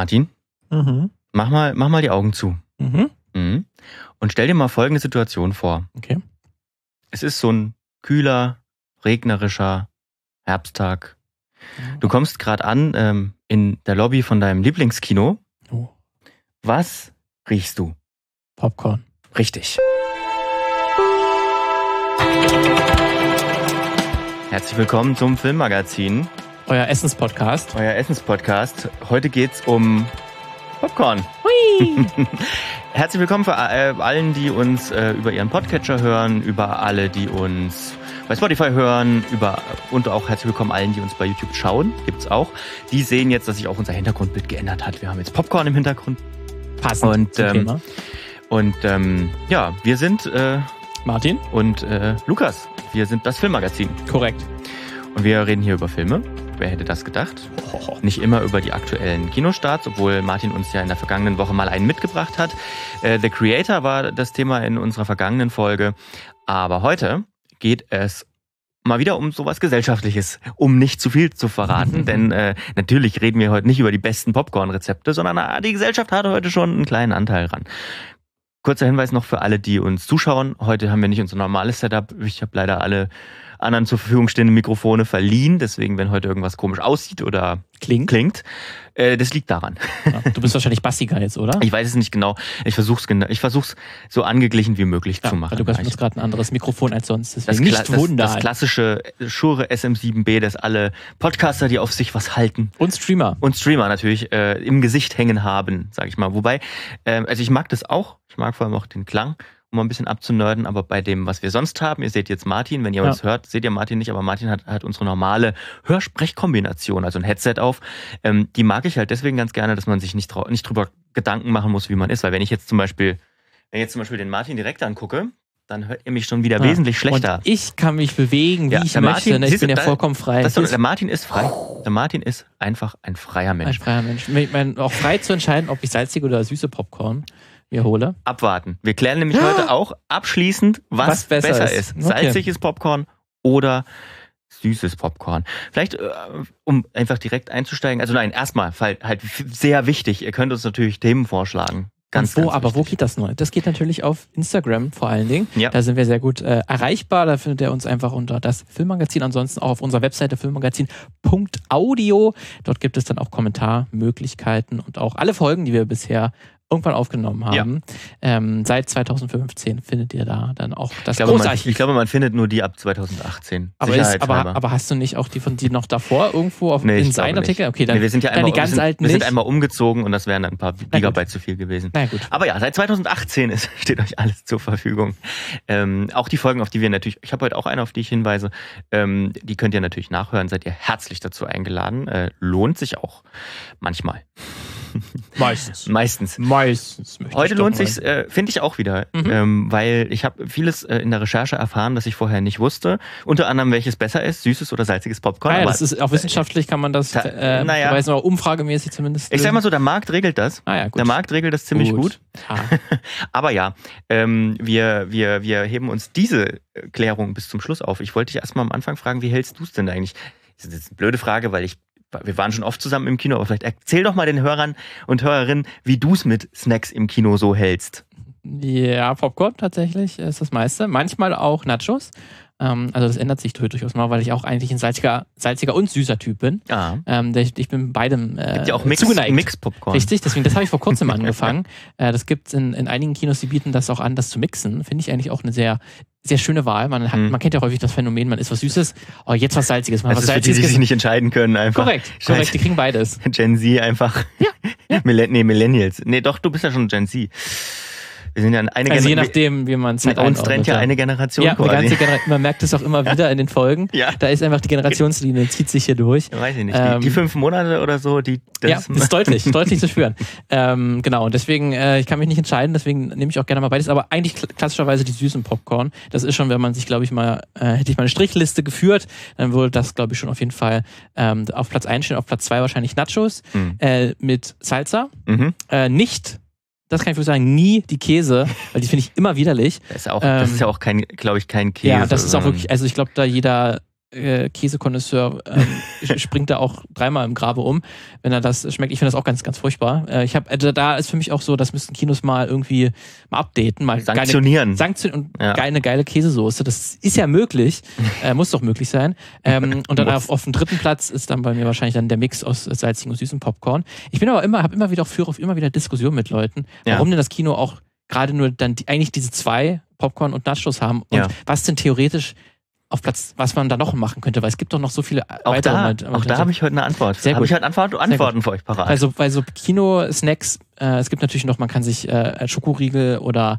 Martin, Mhm. mach mal, mach mal die Augen zu. Mhm. Mhm. Und stell dir mal folgende Situation vor. Okay. Es ist so ein kühler, regnerischer Herbsttag. Du kommst gerade an ähm, in der Lobby von deinem Lieblingskino. Oh. Was riechst du? Popcorn. Richtig. Herzlich willkommen zum Filmmagazin, Euer Essenspodcast. euer Essenspodcast. Heute geht's um Popcorn. Hui. Herzlich willkommen für äh, allen, die uns äh, über ihren Podcatcher hören, über alle, die uns bei Spotify hören, über und auch herzlich willkommen allen, die uns bei YouTube schauen. Gibt's auch. Die sehen jetzt, dass sich auch unser Hintergrundbild geändert hat. Wir haben jetzt Popcorn im Hintergrund. Passend Und, zum ähm, Thema. Und ähm, ja, wir sind äh, Martin? und äh, Lukas. Wir sind das Filmmagazin. Korrekt. Und wir reden hier über Filme. Wer hätte das gedacht? Nicht immer über die aktuellen Kinostarts, obwohl Martin uns ja in der vergangenen Woche mal einen mitgebracht hat. Äh, The Creator war das Thema in unserer vergangenen Folge. Aber heute geht es mal wieder um sowas Gesellschaftliches, um nicht zu viel zu verraten. Denn äh, natürlich reden wir heute nicht über die besten Popcorn-Rezepte, sondern äh, die Gesellschaft hat heute schon einen kleinen Anteil ran. Kurzer Hinweis noch für alle, die uns zuschauen. Heute haben wir nicht unser normales Setup. Ich habe leider alle anderen zur Verfügung stehenden Mikrofone verliehen. Deswegen, wenn heute irgendwas komisch aussieht oder Klingt. klingt, äh, das liegt daran. Ja, du bist wahrscheinlich Bassiger jetzt, oder? Ich weiß es nicht genau. Ich versuche es genau, ich versuch's so angeglichen wie möglich ja, zu machen. du benutzt gerade ein anderes Mikrofon als sonst. das, Deswegen Kla nicht das, wundern. das klassische Shure SM7B, das alle Podcaster, die auf sich was halten Und Streamer. und Streamer natürlich äh, im Gesicht hängen haben, sag ich mal. Wobei, ähm, also ich mag das auch. Ich mag vor allem auch den Klang, um mal ein bisschen abzunörden. Aber bei dem, was wir sonst haben, ihr seht jetzt Martin, wenn ihr Ja. uns hört, seht ihr Martin nicht, aber Martin hat, hat unsere normale Hörsprechkombination, also ein Headset auf. Ähm, die mag ich halt deswegen ganz gerne, dass man sich nicht, nicht drüber Gedanken machen muss, wie man ist. Weil wenn ich jetzt zum Beispiel, wenn ich jetzt zum Beispiel den Martin direkt angucke, dann hört ihr mich schon wieder Ja. wesentlich schlechter. Und ich kann mich bewegen, wie Ja, ich möchte. Martin- ne? Ich bin ja da- vollkommen frei. Doch, der Martin ist frei. Der Martin ist einfach ein freier ein Mensch. freier Mensch. Ich meine, auch frei zu entscheiden, ob ich salzige oder süße Popcorn mir hole. abwarten. Wir klären nämlich heute auch abschließend, was, Was besser besser, ist. ist. Okay. Salziges Popcorn oder süßes Popcorn. Vielleicht, äh, um einfach direkt einzusteigen. Also nein, erstmal halt, sehr wichtig. Ihr könnt uns natürlich Themen vorschlagen. Ganz, wo, ganz aber wo wichtig. geht das nur? Das geht natürlich auf Instagram vor allen Dingen. Ja. Da sind wir sehr gut äh, erreichbar. Da findet ihr uns einfach unter das Filmmagazin. Ansonsten auch auf unserer Webseite filmmagazin.audio. Dort gibt es dann auch Kommentarmöglichkeiten und auch alle Folgen, die wir bisher irgendwann aufgenommen haben. Ähm, seit 2015 findet ihr da dann auch das Ich glaube, man, ich glaube, man findet nur die ab 2018. aber, ist, aber, aber hast du nicht auch die von die noch davor irgendwo auf Nee, in seinen. Artikel? Okay, dann, nee, wir sind ja einmal, die ganz wir sind, alten wir sind einmal umgezogen und das wären dann ein paar. Gigabyte zu viel gewesen. Na gut. Aber ja, seit 2018 ist, steht euch alles zur Verfügung. Ähm, auch die Folgen, auf die wir natürlich, ich habe heute auch eine, auf die ich hinweise, ähm, die könnt ihr natürlich nachhören, seid ihr herzlich dazu eingeladen. Äh, lohnt sich auch manchmal. Meistens. Meistens. Meistens. Heute lohnt sich, äh, finde ich auch wieder, Mhm. ähm, weil ich habe vieles äh, in der Recherche erfahren, das ich vorher nicht wusste. Unter anderem, welches besser ist, süßes oder salziges Popcorn. Ah, ja, das ist auch wissenschaftlich kann man das, Ta- äh, naja. weiß noch, umfragemäßig zumindest. ich sag mal so, der Markt regelt das. ah, ja, gut. Der Markt regelt das ziemlich gut. Ah, Aber ja, ähm, wir, wir, wir heben uns diese äh, Klärung bis zum Schluss auf. Ich wollte dich erstmal am Anfang fragen, wie hältst du es denn eigentlich? Das ist jetzt eine blöde Frage, weil ich, wir waren schon oft zusammen im Kino, aber vielleicht erzähl doch mal den Hörern und Hörerinnen, wie du es mit Snacks im Kino so hältst. ja, Popcorn tatsächlich ist das meiste. Manchmal auch Nachos. Ähm, also das ändert sich durchaus mal, weil ich auch eigentlich ein salziger, salziger und süßer Typ bin. Ah. Ähm, der- ich bin beidem äh, Gibt ja auch Mix, zugeneigt. Mix Popcorn. Richtig, deswegen, das habe ich vor kurzem angefangen. Äh, das gibt es in, in einigen Kinos, die bieten das auch an, das zu mixen. Finde ich eigentlich auch eine sehr, sehr schöne Wahl. Man, hat, Mhm. man kennt ja häufig das Phänomen, man isst was Süßes, oh, jetzt was Salziges, mal Das was ist für die, die Salziges. sich nicht entscheiden können, einfach. korrekt, Scheiße. korrekt, die kriegen beides. Gen Z einfach. Ja. Millen nee, Millennials. Nee, doch, du bist ja schon Gen Z. Wir sind ja eine Also je nachdem, wie man es Mit halt uns trennt ja eine Generation Ja, eine quasi. ganze Genera man merkt es auch immer wieder in den Folgen. Ja. Da ist einfach die Generationslinie, zieht sich hier durch. Ja, Weiß ich nicht. Ähm, die, die fünf Monate oder so, die. ja, das ist deutlich, deutlich zu spüren. Ähm, genau, und deswegen, äh, ich kann mich nicht entscheiden, deswegen nehme ich auch gerne mal beides, aber eigentlich kl- klassischerweise die süßen Popcorn. Das ist schon, wenn man sich, glaube ich, mal, äh, hätte ich mal eine Strichliste geführt, dann würde das, glaube ich, schon auf jeden Fall ähm, auf Platz 1 stehen, auf Platz 2 wahrscheinlich Nachos Mhm. äh, mit Salsa. Mhm. Äh, nicht, das kann ich wohl sagen, nie die Käse, weil die finde ich immer widerlich. Das ist, auch, Ähm, das ist ja auch kein, glaube ich, kein Käse. ja, das ist auch wirklich, also ich glaube, da jeder äh, Käsekonnoisseur ähm, springt da auch dreimal im Grabe um, wenn er das schmeckt. Ich finde das auch ganz, ganz furchtbar. Äh, ich habe, also da ist für mich auch so, das müssten Kinos mal irgendwie mal updaten, mal sanktionieren, sanktionieren und ja. eine geile Käsesoße. Das ist ja möglich, äh, muss doch möglich sein. Ähm, und dann auf, auf dem dritten Platz ist dann bei mir wahrscheinlich dann der Mix aus salzigem und süßem Popcorn. Ich bin aber immer, habe immer wieder führe auf immer wieder Diskussionen mit Leuten, warum ja. denn das Kino auch gerade nur dann die, eigentlich diese zwei Popcorn und Nachos haben und ja. was denn theoretisch auf Platz, was man da noch machen könnte, weil es gibt doch noch so viele auch weitere. Da, Mal, auch da habe ich heute eine Antwort. Sehr habe ich heute Antwort, Antworten für euch parat. Also bei so Kino-Snacks, äh, es gibt natürlich noch, man kann sich äh, Schokoriegel oder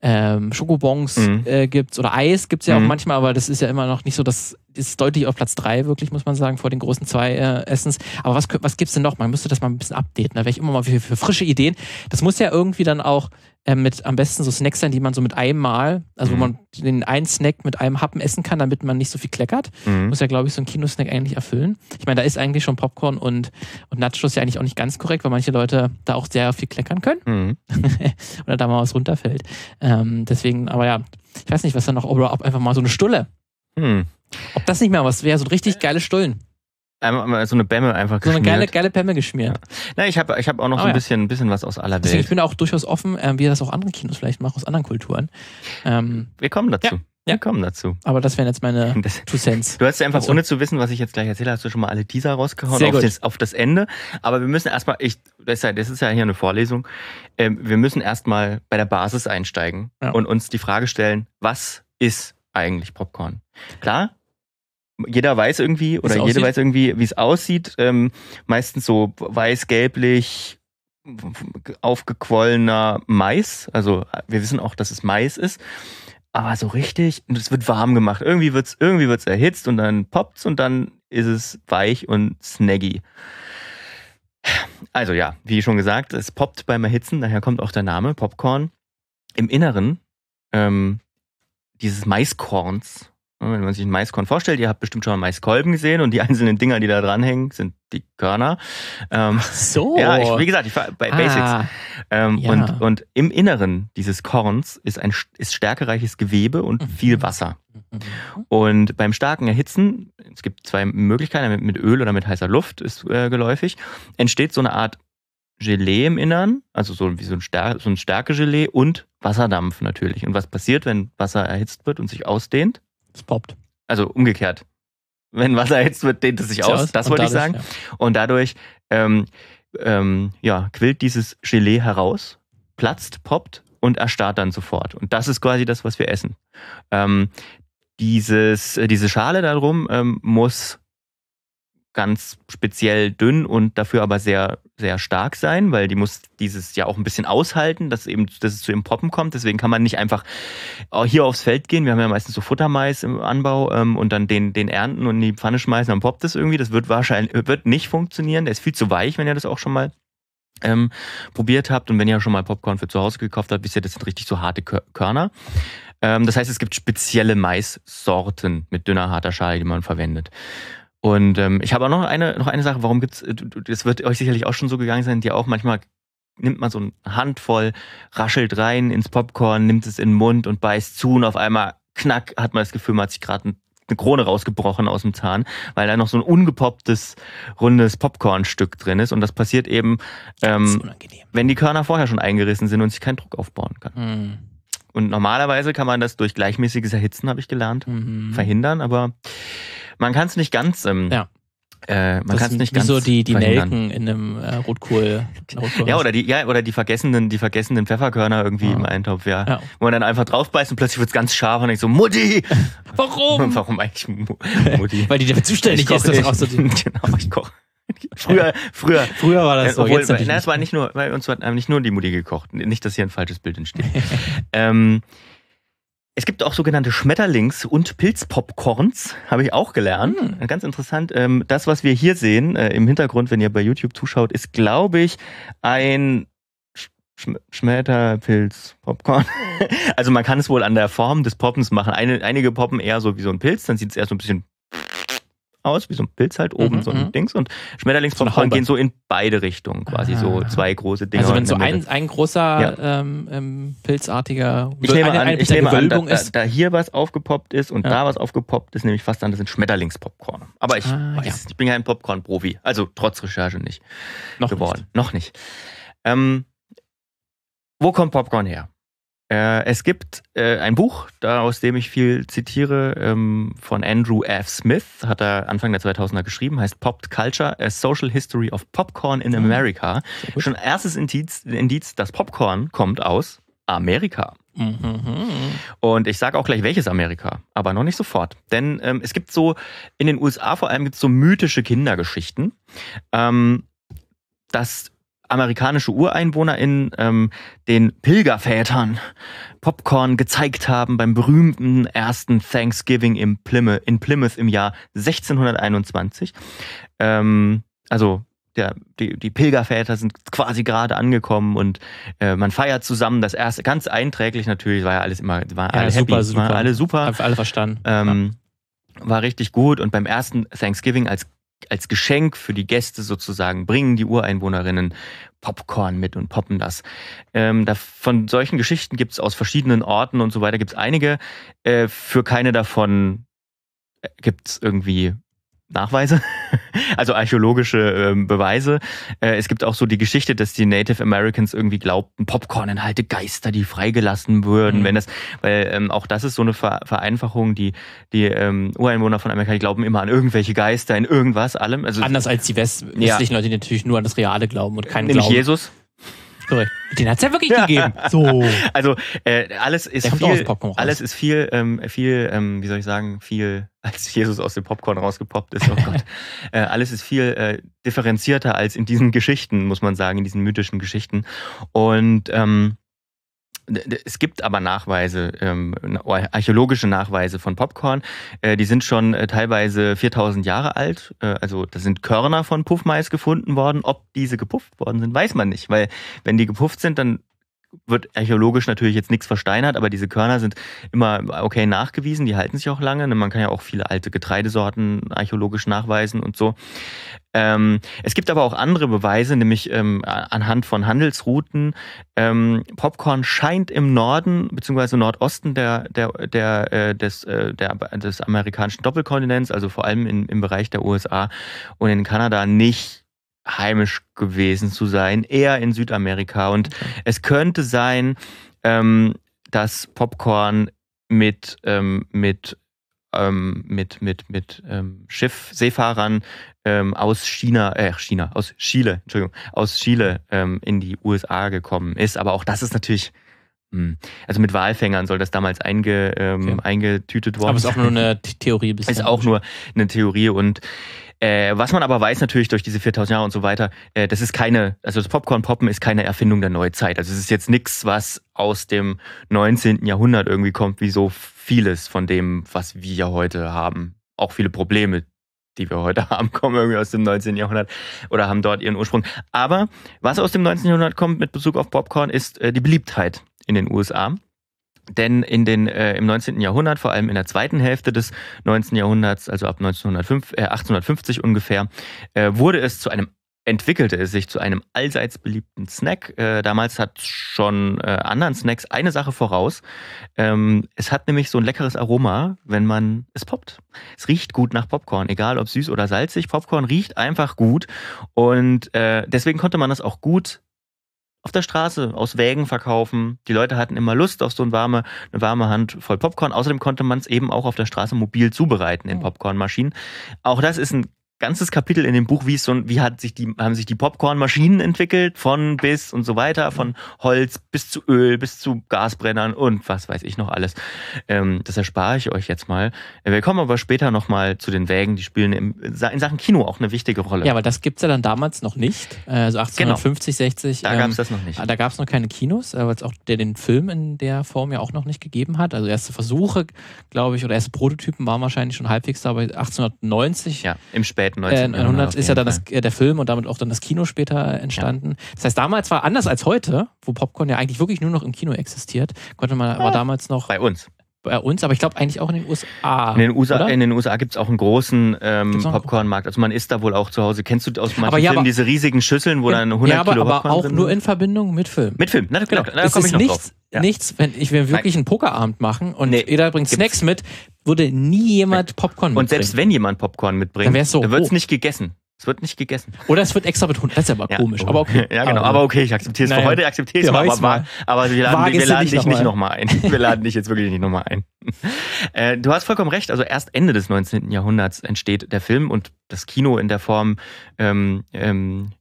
ähm, Schokobons mhm. äh, gibt's oder Eis gibt's ja mhm. auch manchmal, aber das ist ja immer noch nicht so, das ist deutlich auf Platz drei wirklich, muss man sagen, vor den großen zwei äh, Essens. Aber was, was gibt's denn noch? Man müsste das mal ein bisschen updaten. Da wäre ich immer mal für, für frische Ideen. Das muss ja irgendwie dann auch äh, mit am besten so Snacks sein, die man so mit einem Mal, also mhm. wo man den einen Snack mit einem Happen essen kann, damit man nicht so viel kleckert. Mhm. Muss ja, glaube ich, so ein Kinosnack eigentlich erfüllen. Ich meine, da ist eigentlich schon Popcorn und, und Nachos ja eigentlich auch nicht ganz korrekt, weil manche Leute da auch sehr viel kleckern können. Mhm. Oder da mal was runterfällt. Ähm, deswegen, aber ja, ich weiß nicht, was da noch, oder ob einfach mal so eine Stulle. Mhm. Ob das nicht mehr was wäre, so ein richtig geile Stullen. Einmal so eine Bämme einfach geschmiert. So eine geile, geile Bämme geschmiert. Ja. Na, ich habe ich hab auch noch oh, so ein bisschen, ein bisschen was aus aller Welt. Deswegen, ich bin auch durchaus offen, äh, wie das auch andere Kinos vielleicht machen, aus anderen Kulturen. Ähm, Wir kommen dazu. Ja. Wir kommen dazu. Aber das wären jetzt meine das, Two Cents. Du hast ja einfach, also. ohne zu wissen, was ich jetzt gleich erzähle, hast du schon mal alle Teaser rausgehauen auf das, auf das, Ende. Aber wir müssen erstmal, ich, das ist, ja, das ist ja hier eine Vorlesung, ähm, wir müssen erstmal bei der Basis einsteigen ja. und uns die Frage stellen, was ist eigentlich Popcorn? Klar, jeder weiß irgendwie oder jede weiß irgendwie, wie es aussieht. Ähm, meistens so weiß-gelblich, aufgequollener Mais. Also wir wissen auch, dass es Mais ist. Aber so richtig, und es wird warm gemacht. Irgendwie wird's, irgendwie wird's erhitzt und dann poppt's und dann ist es weich und snaggy. Also ja, wie schon gesagt, es poppt beim Erhitzen, daher kommt auch der Name Popcorn. Im Inneren ähm, dieses Maiskorns wenn man sich einen Maiskorn vorstellt, ihr habt bestimmt schon mal Maiskolben gesehen und die einzelnen Dinger, die da dranhängen, sind die Körner. Ähm, Ach so. Ja, ich, wie gesagt, ich war bei ah, Basics. Ähm, ja. und, und im Inneren dieses Korns ist ein ist stärkereiches Gewebe und mhm. viel Wasser. Mhm. Und beim starken Erhitzen, es gibt zwei Möglichkeiten, mit, mit Öl oder mit heißer Luft ist äh, geläufig, entsteht so eine Art Gelee im Innern, also so wie so ein, Stär so ein Stärkegelee und Wasserdampf natürlich. Und was passiert, wenn Wasser erhitzt wird und sich ausdehnt? Es poppt. Also umgekehrt. Wenn Wasser erhitzt wird, dehnt es sich aus. aus. Das wollte ich sagen. Ja. Und dadurch ähm, ähm, ja, quillt dieses Gelee heraus, platzt, poppt und erstarrt dann sofort. Und das ist quasi das, was wir essen. Ähm, dieses, äh, diese Schale darum ähm, muss ganz speziell dünn und dafür aber sehr, sehr stark sein, weil die muss dieses ja auch ein bisschen aushalten, dass eben, dass es zu dem Poppen kommt. Deswegen kann man nicht einfach hier aufs Feld gehen. Wir haben ja meistens so Futtermais im Anbau ähm, und dann den, den ernten und in die Pfanne schmeißen, dann poppt es irgendwie. Das wird wahrscheinlich, wird nicht funktionieren. Der ist viel zu weich, wenn ihr das auch schon mal ähm, probiert habt. Und wenn ihr schon mal Popcorn für zu Hause gekauft habt, wisst ihr, das sind richtig so harte Körner. Ähm, das heißt, es gibt spezielle Maissorten mit dünner, harter Schale, die man verwendet. Und ähm, ich habe auch noch eine, noch eine Sache, warum gibt's, das wird euch sicherlich auch schon so gegangen sein, die auch manchmal nimmt man so eine Handvoll, raschelt rein ins Popcorn, nimmt es in den Mund und beißt zu und auf einmal knack hat man das Gefühl, man hat sich gerade eine Krone rausgebrochen aus dem Zahn, weil da noch so ein ungepopptes, rundes Popcornstück drin ist. Und das passiert eben, ähm, wenn die Körner vorher schon eingerissen sind und sich kein Druck aufbauen kann. Mhm. Und normalerweise kann man das durch gleichmäßiges Erhitzen, habe ich gelernt, mhm. verhindern, aber man kann es nicht ganz. Ähm, ja. Äh, man kann es nicht ganz. so die, die Nelken in einem äh, Rotkohl, Rotkohl. Ja, oder die, ja, oder die vergessenen, die vergessenen Pfefferkörner irgendwie ja. im Eintopf, ja. ja. Wo man dann einfach drauf beißt und plötzlich wird's ganz scharf und ich so, Mutti! Warum? Warum eigentlich Mutti? Weil die dafür zuständig ist, das auch so Genau, ich koche. Früher, früher, früher war das so. Obwohl, jetzt na, es war nicht nur, bei uns hat nicht nur die Mutti gekocht. Nicht, dass hier ein falsches Bild entsteht. ähm, es gibt auch sogenannte Schmetterlings- und Pilzpopcorns, habe ich auch gelernt. Mhm. Ganz interessant. Ähm, das, was wir hier sehen äh, im Hintergrund, wenn ihr bei YouTube zuschaut, ist, glaube ich, ein Sch Schmetterpilz-Popcorn. also man kann es wohl an der Form des Poppens machen. Eine, einige poppen eher so wie so ein Pilz, dann sieht es eher so ein bisschen aus, wie so ein Pilz halt oben Mhm, so ein mhm. Dings und So Schmetterlingspopcorn Haube. gehen so in beide Richtungen, quasi so Ah. zwei große Dinger. Also wenn so ein, ein großer ähm, ähm, pilzartiger ich nehme eine, an, eine ich nehme an da, Gewölbung da, ist. da hier was aufgepoppt ist und Ja. da was aufgepoppt ist, nehme ich fast an, das sind Schmetterlingspopcorn. Aber ich Ah, weiß, ja. ich bin ja ein Popcorn-Profi, also trotz Recherche nicht Noch geworden. Noch nicht. Ähm, wo kommt Popcorn her? Äh, es gibt äh, ein Buch, da, aus dem ich viel zitiere, ähm, von Andrew F. Smith, hat er Anfang der 2000er geschrieben, heißt Popped Culture, A Social History of Popcorn in Ah, America. Schon erstes Indiz, Indiz, dass Popcorn kommt aus Amerika. Mhm. Und ich sage auch gleich, welches Amerika, aber noch nicht sofort. Denn ähm, es gibt so, in den USA vor allem gibt es so mythische Kindergeschichten, ähm, dass amerikanische UreinwohnerInnen ähm, den Pilgervätern Popcorn gezeigt haben beim berühmten ersten Thanksgiving im Plymouth, in Plymouth im Jahr 1621. Ähm, also der, die, die Pilgerväter sind quasi gerade angekommen und äh, man feiert zusammen das erste, ganz einträglich natürlich, war ja alles immer, waren Ja, alle super, happy, super. waren alle super. Hab alle verstanden. Ähm, War richtig gut und beim ersten Thanksgiving als, als Geschenk für die Gäste sozusagen bringen die Ureinwohnerinnen Popcorn mit und poppen das. Ähm, da, von solchen Geschichten gibt es aus verschiedenen Orten und so weiter, gibt es einige. Äh, für keine davon gibt es irgendwie Nachweise, also archäologische ähm, Beweise. Äh, es gibt auch so die Geschichte, dass die Native Americans irgendwie glaubten, Popcorn enthalte Geister, die freigelassen würden, Mhm. wenn das, weil ähm, auch das ist so eine Ver Vereinfachung, die die ähm, Ureinwohner von Amerika, die glauben immer an irgendwelche Geister, in irgendwas, allem. Also Anders als die West Ja. westlichen Leute, die natürlich nur an das Reale glauben und keinen nämlich Glauben. Jesus. Korrekt. Den hat's ja wirklich gegeben. So. Also äh, alles ist Der viel, Popcorn raus. alles ist viel, ähm, viel, ähm, wie soll ich sagen, viel, als Jesus aus dem Popcorn rausgepoppt ist. Oh Gott, äh, alles ist viel äh, differenzierter als in diesen Geschichten, muss man sagen, in diesen mythischen Geschichten. Und ähm, es gibt aber Nachweise, ähm, archäologische Nachweise von Popcorn. Äh, die sind schon äh, teilweise 4000 Jahre alt. Äh, also da sind Körner von Puffmais gefunden worden. Ob diese gepufft worden sind, weiß man nicht. Weil wenn die gepufft sind, dann wird archäologisch natürlich jetzt nichts versteinert, aber diese Körner sind immer okay nachgewiesen, die halten sich auch lange. Ne, Man kann ja auch viele alte Getreidesorten archäologisch nachweisen und so. Ähm, es gibt aber auch andere Beweise, nämlich ähm, anhand von Handelsrouten. Ähm, Popcorn scheint im Norden bzw. Nordosten der, der, der, äh, des, äh, der, des amerikanischen Doppelkontinents, also vor allem in, im Bereich der USA und in Kanada, nicht heimisch gewesen zu sein, eher in Südamerika. Und es könnte sein, ähm, dass Popcorn mit, ähm, mit, ähm, mit, mit, mit ähm, Schiff, Seefahrern ähm, aus China, äh, China, aus Chile, Entschuldigung, aus Chile ähm, in die USA gekommen ist. Aber auch das ist natürlich, hm, also mit Walfängern soll das damals einge, ähm, Okay. eingetütet worden Aber es ist auch nur eine The- Theorie bisher. ist auch nur eine Theorie und äh, was man aber weiß natürlich durch diese 4000 Jahre und so weiter, äh, das ist keine, also das Popcorn-Poppen ist keine Erfindung der Neuzeit. Also es ist jetzt nichts, was aus dem 19. Jahrhundert irgendwie kommt, wie so vieles von dem, was wir ja heute haben. Auch viele Probleme, die wir heute haben, kommen irgendwie aus dem 19. Jahrhundert oder haben dort ihren Ursprung. Aber was aus dem 19. Jahrhundert kommt mit Bezug auf Popcorn, ist äh, die Beliebtheit in den USA. Denn in den, äh, im 19. Jahrhundert, vor allem in der zweiten Hälfte des 19. Jahrhunderts, also ab 1905, äh, 1850 ungefähr, äh, wurde es zu einem entwickelte es sich zu einem allseits beliebten Snack. Äh, damals hat schon äh, anderen Snacks eine Sache voraus. Ähm, es hat nämlich so ein leckeres Aroma, wenn man es poppt. Es riecht gut nach Popcorn, egal ob süß oder salzig. Popcorn riecht einfach gut und äh, deswegen konnte man das auch gut auf der Straße aus Wägen verkaufen. Die Leute hatten immer Lust auf so eine warme, eine warme Hand voll Popcorn. Außerdem konnte man es eben auch auf der Straße mobil zubereiten in Oh. Popcornmaschinen. Auch das ist ein ganzes Kapitel in dem Buch, wie es so wie hat sich die, haben sich die Popcornmaschinen entwickelt, von bis und so weiter, von Holz bis zu Öl, bis zu Gasbrennern und was weiß ich noch alles. Ähm, das erspare ich euch jetzt mal. Äh, Wir kommen aber später nochmal zu den Wägen, die spielen im, in Sachen Kino auch eine wichtige Rolle. Ja, aber das gibt's ja dann damals noch nicht. Äh, Also 1850, 60. da ähm, gab es das noch nicht. Da gab es noch keine Kinos, weil es auch der den Film in der Form ja auch noch nicht gegeben hat. Also erste Versuche, glaube ich, oder erste Prototypen waren wahrscheinlich schon halbwegs da, aber 1890 Ja, im späten 19. äh, Jahrhundert. 1900 auf ist ja dann das, äh, der Film und damit auch dann das Kino später entstanden. Das heißt, damals war anders als heute, wo Popcorn ja eigentlich wirklich nur noch im Kino existiert, konnte man aber damals noch Bei uns. Bei uns, aber ich glaube eigentlich auch in den USA. In den USA, oder? in den USA gibt es auch einen großen ähm, Popcornmarkt. Also man isst da wohl auch zu Hause. Kennst du aus manchen Aber ja, Filmen aber- diese riesigen Schüsseln, wo dann 100 ja, aber, Kilo aber Popcorn auch drin nur sind? in Verbindung mit Film. Mit Film. Na, genau, da komme ist ich noch nichts, drauf. Ja. nichts, wenn ich wir wirklich einen Pokerabend machen und Nee, jeder bringt Snacks mit, würde nie jemand Popcorn Und mitbringen. selbst wenn jemand Popcorn mitbringt, Dann so dann wird es hoch. nicht gegessen. Es wird nicht gegessen. Oder es wird extra betont. Das ist aber Ja. komisch, aber okay. Ja, genau. Aber okay, ich akzeptiere es. Für Naja. heute akzeptiere ich es Für mal, mal. aber wir laden, wir es laden nicht dich noch nicht mal. nochmal ein. Wir laden dich jetzt wirklich nicht nochmal ein. Äh, du hast vollkommen recht. Also erst Ende des 19. Jahrhunderts entsteht der Film und das Kino in der Form, ähm, ähm,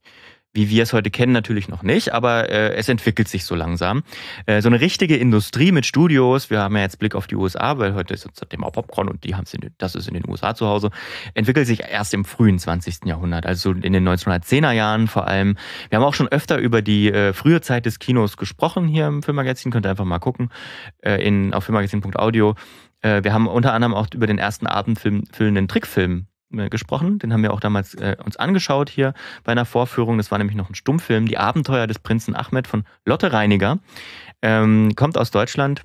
wie wir es heute kennen, natürlich noch nicht, aber äh, es entwickelt sich so langsam. Äh, so eine richtige Industrie mit Studios, wir haben ja jetzt Blick auf die USA, weil heute ist das Thema Popcorn und die haben den- das ist in den USA zu Hause, entwickelt sich erst im frühen 20. Jahrhundert, also in den 1910er Jahren vor allem. Wir haben auch schon öfter über die äh, frühe Zeit des Kinos gesprochen hier im Filmmagazin, könnt ihr einfach mal gucken, äh, in, auf filmmagazin.audio. Äh, wir haben unter anderem auch über den ersten abendfüllenden Trickfilm gesprochen. Den haben wir auch damals äh, uns angeschaut hier bei einer Vorführung. Das war nämlich noch ein Stummfilm, Die Abenteuer des Prinzen Ahmed von Lotte Reiniger. Ähm, kommt aus Deutschland,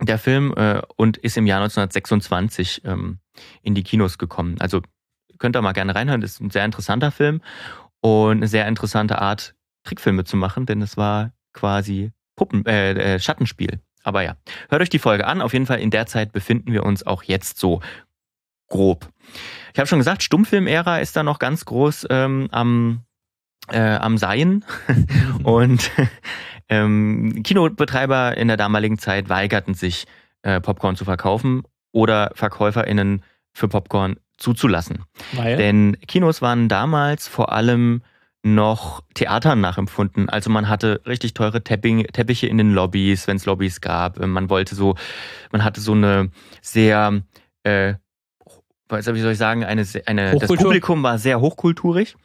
der Film, äh, und ist im Jahr 1926 ähm, in die Kinos gekommen. Also könnt ihr mal gerne reinhören. Das ist ein sehr interessanter Film und eine sehr interessante Art, Trickfilme zu machen, denn es war quasi Puppen, äh, äh, Schattenspiel. Aber ja, hört euch die Folge an. Auf jeden Fall in der Zeit befinden wir uns auch jetzt so grob. Ich habe schon gesagt, Stummfilm-Ära ist da noch ganz groß ähm, am, äh, am Seien. Und ähm, Kinobetreiber in der damaligen Zeit weigerten sich, äh, Popcorn zu verkaufen oder VerkäuferInnen für Popcorn zuzulassen. Weil, Denn Kinos waren damals vor allem noch Theatern nachempfunden. Also man hatte richtig teure Tepping, Teppiche in den Lobbys, wenn es Lobbys gab. Man wollte so, man hatte so eine sehr, äh, was wie soll ich sagen, eine, eine das? Publikum war sehr hochkulturig.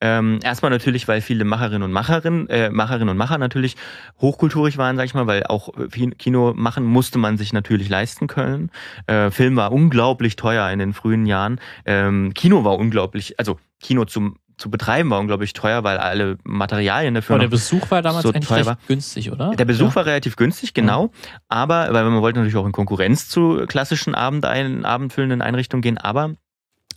Ähm, erstmal natürlich, weil viele Macherinnen und Macherinnen, äh, Macherinnen und Macher natürlich hochkulturig waren, sag ich mal, weil auch äh, Kino machen musste man sich natürlich leisten können. Äh, Film war unglaublich teuer in den frühen Jahren. Ähm, Kino war unglaublich, also Kino zum zu betreiben war unglaublich teuer, weil alle Materialien dafür aber der Besuch war damals so eigentlich recht war. günstig, oder? der Besuch ja. war relativ günstig, genau. Aber, weil man wollte natürlich auch in Konkurrenz zu klassischen Abendein, abendfüllenden Einrichtungen gehen. Aber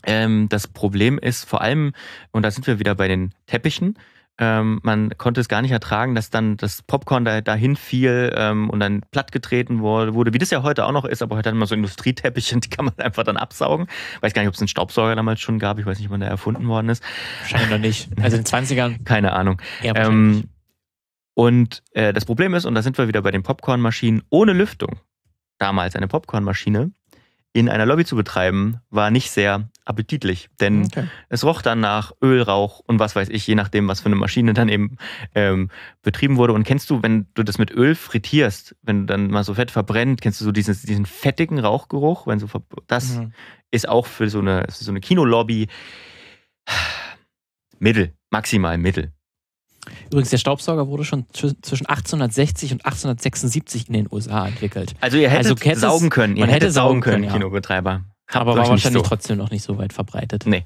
ähm, das Problem ist vor allem, und da sind wir wieder bei den Teppichen, ähm, man konnte es gar nicht ertragen, dass dann das Popcorn da, dahin fiel ähm, und dann plattgetreten wurde, wurde, wie das ja heute auch noch ist, aber heute hat man so Industrieteppiche, die kann man einfach dann absaugen. Weiß gar nicht, ob es einen Staubsauger damals schon gab, ich weiß nicht, wann der erfunden worden ist. Wahrscheinlich noch nicht. Also in den 20ern Keine Ahnung. Ähm, und äh, das Problem ist, und da sind wir wieder bei den Popcornmaschinen, ohne Lüftung, damals eine Popcornmaschine in einer Lobby zu betreiben, war nicht sehr appetitlich. Denn Okay. es roch dann nach Öl, Rauch und was weiß ich, je nachdem, was für eine Maschine dann eben ähm, betrieben wurde. Und kennst du, wenn du das mit Öl frittierst, wenn dann mal so Fett verbrennt, kennst du so diesen, diesen fettigen Rauchgeruch? Wenn so das Mhm. ist auch für so eine, für so eine Kinolobby Mittel, maximal Mittel. Übrigens, der Staubsauger wurde schon zw- zwischen 1860 und 1876 in den USA entwickelt. Also ihr hättet Also saugen können, ihr man hättet hätte saugen saugen können, können, ja. Kinobetreiber. Aber war wahrscheinlich so. trotzdem noch nicht so weit verbreitet. Nee.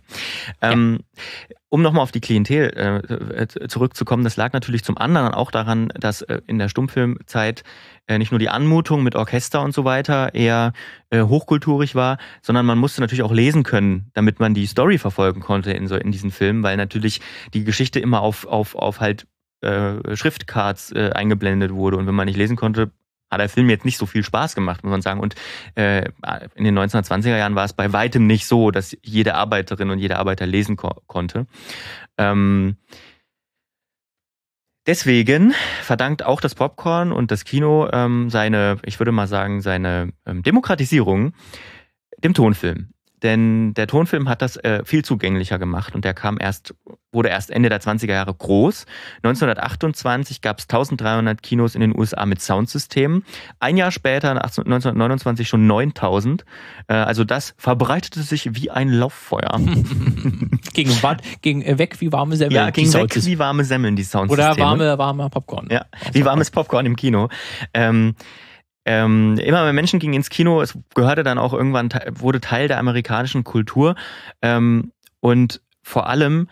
Ähm, um nochmal auf die Klientel äh, äh, zurückzukommen, das lag natürlich zum anderen auch daran, dass äh, in der Stummfilmzeit äh, nicht nur die Anmutung mit Orchester und so weiter eher äh, hochkulturig war, sondern man musste natürlich auch lesen können, damit man die Story verfolgen konnte in, so, in diesen Filmen, weil natürlich die Geschichte immer auf, auf, auf halt Schriftcards eingeblendet wurde und wenn man nicht lesen konnte, hat der Film jetzt nicht so viel Spaß gemacht, muss man sagen. Und äh, in den 1920er Jahren war es bei weitem nicht so, dass jede Arbeiterin und jeder Arbeiter lesen ko konnte. Ähm, deswegen verdankt auch das Popcorn und das Kino ähm, seine, ich würde mal sagen, seine ähm, Demokratisierung dem Tonfilm. Denn der Tonfilm hat das äh, viel zugänglicher gemacht und der kam erst, wurde erst Ende der 20er Jahre groß. 1928 gab es 1300 Kinos in den USA mit Soundsystemen. Ein Jahr später, 18 1929, schon 9000. Äh, also das verbreitete sich wie ein Lauffeuer. gegen, wa- gegen äh, weg wie warme Semmeln. ja, ging weg wie warme Semmeln, die Soundsysteme. Oder warme, warme Popcorn. Ja, wie warmes Popcorn im Kino. Ähm, ähm, immer mehr Menschen gingen ins Kino, es gehörte dann auch irgendwann, wurde Teil der amerikanischen Kultur ähm, und vor allem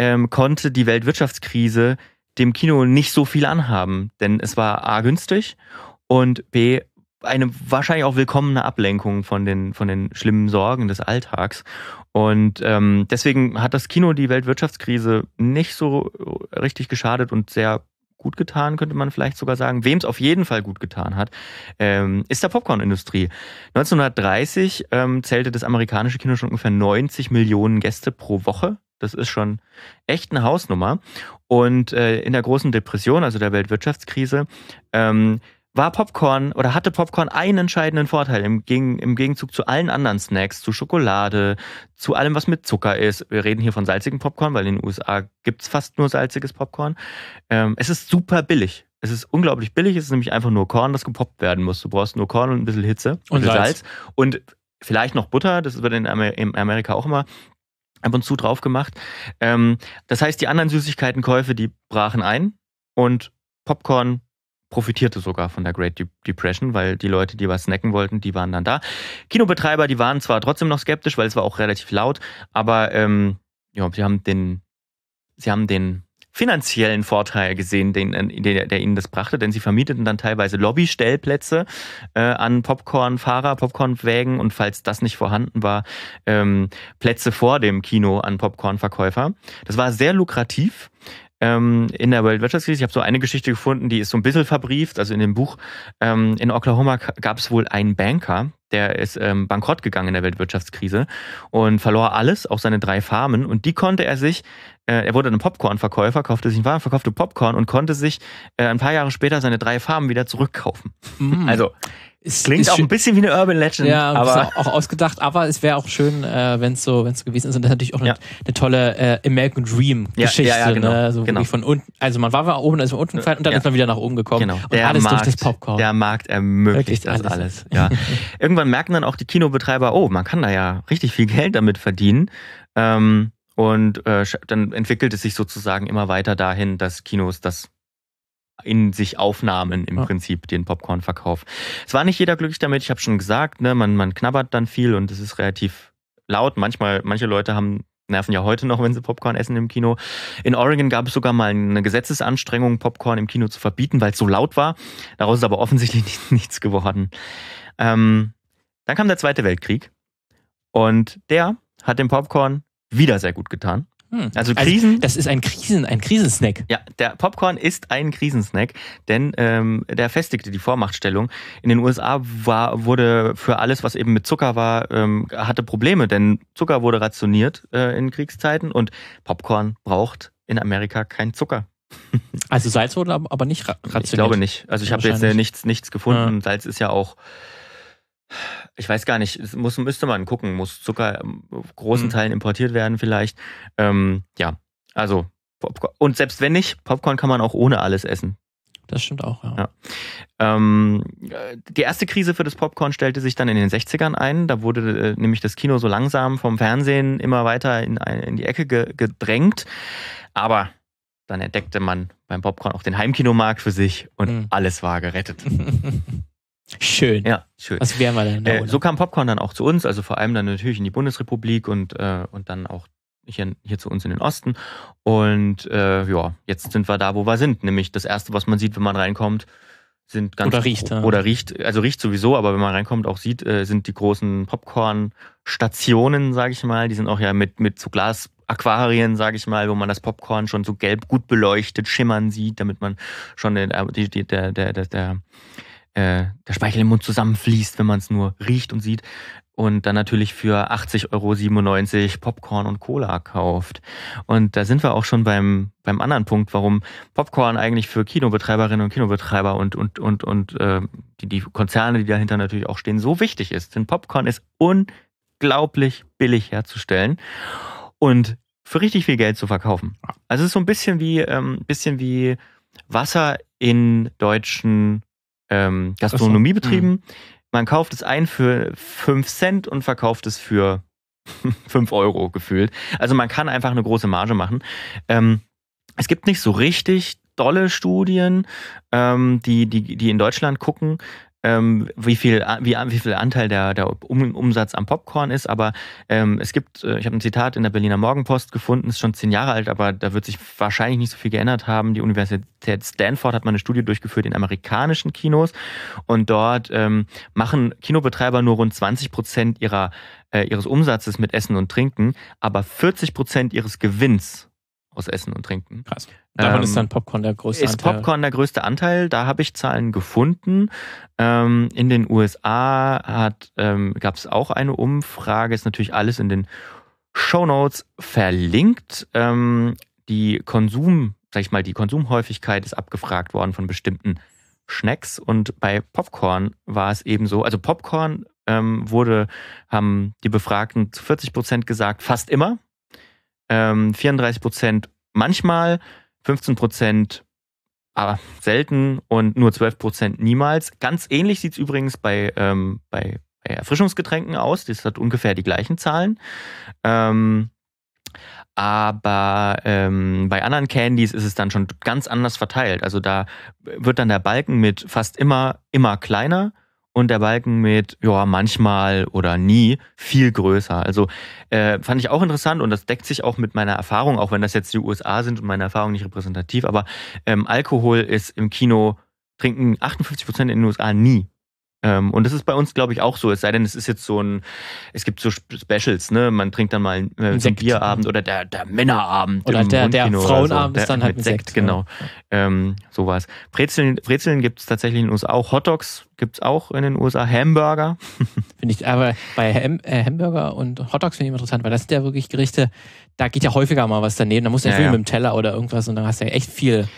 ähm, konnte die Weltwirtschaftskrise dem Kino nicht so viel anhaben, denn es war A günstig und B eine wahrscheinlich auch willkommene Ablenkung von den, von den schlimmen Sorgen des Alltags. Und ähm, deswegen hat das Kino die Weltwirtschaftskrise nicht so richtig geschadet und sehr gut getan, könnte man vielleicht sogar sagen. Wem es auf jeden Fall gut getan hat, ähm, ist der Popcornindustrie. 1930 ähm, zählte das amerikanische Kino schon ungefähr 90 Millionen Gäste pro Woche. Das ist schon echt eine Hausnummer. Und äh, in der großen Depression, also der Weltwirtschaftskrise, ähm, war Popcorn oder hatte Popcorn einen entscheidenden Vorteil im, Gegen, im Gegenzug zu allen anderen Snacks, zu Schokolade, zu allem, was mit Zucker ist. Wir reden hier von salzigem Popcorn, weil in den USA gibt's fast nur salziges Popcorn. Ähm, es ist super billig. Es ist unglaublich billig. Es ist nämlich einfach nur Korn, das gepoppt werden muss. Du brauchst nur Korn und ein bisschen Hitze und Salz. Salz. Und vielleicht noch Butter. Das wird in Amerika auch immer ab und zu drauf gemacht. Ähm, das heißt, die anderen Süßigkeitenkäufe, die brachen ein und Popcorn profitierte sogar von der Great Depression, weil die Leute, die was snacken wollten, die waren dann da. Kinobetreiber, die waren zwar trotzdem noch skeptisch, weil es war auch relativ laut, aber ähm, ja, sie haben den, sie haben den finanziellen Vorteil gesehen, den, den, der ihnen das brachte, denn sie vermieteten dann teilweise Lobbystellplätze äh, an Popcornfahrer, Popcornwägen und falls das nicht vorhanden war, ähm, Plätze vor dem Kino an Popcornverkäufer. Das war sehr lukrativ ähm, in der Weltwirtschaftskrise. Ich habe so eine Geschichte gefunden, die ist so ein bisschen verbrieft. Also in dem Buch ähm, in Oklahoma gab es wohl einen Banker, der ist ähm, bankrott gegangen in der Weltwirtschaftskrise und verlor alles, auch seine drei Farmen. Und die konnte er sich, er wurde ein Popcornverkäufer, kaufte sich einen Wagen, verkaufte Popcorn und konnte sich äh, ein paar Jahre später seine drei Farmen wieder zurückkaufen. Mm. Also es Klingt auch ein bisschen wie eine Urban Legend. Ja, aber auch, auch, ausgedacht, aber es wäre auch schön, äh, wenn es so, so gewesen ist. Und das ist natürlich auch eine, ja. eine tolle äh, American Dream Geschichte. Ja, ja, genau, ne? so genau. von unten, also man war, war oben, also unten gefallen und dann ist man wieder nach oben gekommen. Genau. Und der alles Markt, durch das Popcorn. Der Markt ermöglicht das alles. alles. Ja. Irgendwann merken dann auch die Kinobetreiber, oh, man kann da ja richtig viel Geld damit verdienen. Ähm, und äh, dann entwickelt es sich sozusagen immer weiter dahin, dass Kinos das in sich aufnahmen im ja. Prinzip den Popcorn-Verkauf. Es war nicht jeder glücklich damit, ich habe schon gesagt, ne, man, man knabbert dann viel und es ist relativ laut. Manchmal, manche Leute haben nerven ja heute noch, wenn sie Popcorn essen im Kino. In Oregon gab es sogar mal eine Gesetzesanstrengung, Popcorn im Kino zu verbieten, weil es so laut war. Daraus ist aber offensichtlich nichts geworden. Ähm, dann kam der Zweite Weltkrieg und der hat dem Popcorn wieder sehr gut getan. Hm. Also, also Krisen. Also das ist ein Krisen, ein Krisensnack. Ja, der Popcorn ist ein Krisensnack, denn ähm, der festigte die Vormachtstellung. In den USA war, wurde für alles, was eben mit Zucker war, ähm, hatte Probleme, denn Zucker wurde rationiert äh, in Kriegszeiten und Popcorn braucht in Amerika kein Zucker. Also Salz wurde aber nicht rationiert. Ich glaube nicht. Also ich habe jetzt äh, nichts, nichts gefunden. Ja. Salz ist ja auch ich weiß gar nicht, muss, müsste man gucken, muss Zucker großen mhm. Teilen importiert werden vielleicht. Ähm, ja, also Popcorn. Und selbst wenn nicht, Popcorn kann man auch ohne alles essen. Das stimmt auch, ja. ja. Ähm, die erste Krise für das Popcorn stellte sich dann in den 60ern ein. Da wurde äh, nämlich das Kino so langsam vom Fernsehen immer weiter in, in die Ecke ge gedrängt. Aber dann entdeckte man beim Popcorn auch den Heimkinomarkt für sich und mhm. alles war gerettet. Schön. Ja, schön. Was wären wir denn da? Äh, so kam Popcorn dann auch zu uns, also vor allem dann natürlich in die Bundesrepublik und, äh, und dann auch hier, hier zu uns in den Osten. Und äh, ja, jetzt sind wir da, wo wir sind. Nämlich das Erste, was man sieht, wenn man reinkommt, sind ganz oder riecht ja. oder riecht also riecht sowieso aber wenn man reinkommt auch sieht äh, sind die großen Popcorn Stationen sage ich mal die sind auch ja mit mit so Glas Aquarien, sage ich mal, wo man das Popcorn schon so gelb gut beleuchtet schimmern sieht, damit man schon den, die, die, der, der, der, der äh, der Speichel im Mund zusammenfließt, wenn man es nur riecht und sieht. Und dann natürlich für 80,97 Euro Popcorn und Cola kauft. Und da sind wir auch schon beim, beim anderen Punkt, warum Popcorn eigentlich für Kinobetreiberinnen und Kinobetreiber und, und, und, und äh, die, die Konzerne, die dahinter natürlich auch stehen, so wichtig ist. Denn Popcorn ist unglaublich billig herzustellen und für richtig viel Geld zu verkaufen. Also es ist so ein bisschen wie, ähm, bisschen wie Wasser in deutschen ähm, Gastronomiebetrieben. Mhm. Man kauft es ein für 5 Cent und verkauft es für 5 Euro gefühlt. Also man kann einfach eine große Marge machen. Ähm, es gibt nicht so richtig dolle Studien, ähm, die, die, die in Deutschland gucken. Ähm, wie, viel, wie, wie viel Anteil der, der um, Umsatz am Popcorn ist. Aber ähm, es gibt, äh, ich habe ein Zitat in der Berliner Morgenpost gefunden, ist schon zehn Jahre alt, aber da wird sich wahrscheinlich nicht so viel geändert haben. Die Universität Stanford hat mal eine Studie durchgeführt in amerikanischen Kinos und dort ähm, machen Kinobetreiber nur rund 20 Prozent ihrer, äh, ihres Umsatzes mit Essen und Trinken, aber 40 Prozent ihres Gewinns aus Essen und Trinken. Krass. Davon ähm, ist dann Popcorn der größte ist Anteil. Ist Popcorn der größte Anteil? Da habe ich Zahlen gefunden. Ähm, in den USA ähm, gab es auch eine Umfrage, ist natürlich alles in den Show Notes verlinkt. Ähm, die Konsum, sag ich mal, die Konsumhäufigkeit ist abgefragt worden von bestimmten Schnacks und bei Popcorn war es eben so, also Popcorn ähm, wurde, haben die Befragten zu 40 Prozent gesagt, fast immer ähm, 34 Prozent manchmal, 15 Prozent aber selten und nur 12 Prozent niemals. Ganz ähnlich sieht es übrigens bei, ähm, bei, bei, Erfrischungsgetränken aus. Das hat ungefähr die gleichen Zahlen. Ähm, aber ähm, bei anderen Candies ist es dann schon ganz anders verteilt. Also da wird dann der Balken mit fast immer, immer kleiner und der Balken mit, ja, manchmal oder nie viel größer. Also äh, fand ich auch interessant und das deckt sich auch mit meiner Erfahrung, auch wenn das jetzt die USA sind und meine Erfahrung nicht repräsentativ, aber ähm, Alkohol ist im Kino, trinken 58 Prozent in den USA nie. Ähm, und das ist bei uns, glaube ich, auch so. Es sei denn, es ist jetzt so ein, es gibt so Specials, ne? Man trinkt dann mal äh, ein Bierabend oder der, der Männerabend. Oder der, der Frauenabend so. ist dann halt ein Sekt. Sekt genau. Ja. Ähm, sowas. Brezeln, Brezeln gibt es tatsächlich in den USA auch. Hotdogs gibt es auch in den USA. Hamburger. Finde ich, aber bei Ham, äh, Hamburger und Hotdogs finde ich interessant, weil das sind ja wirklich Gerichte, da geht ja häufiger mal was daneben. Da musst du ja, ja, ja. mit dem Teller oder irgendwas und dann hast du ja echt viel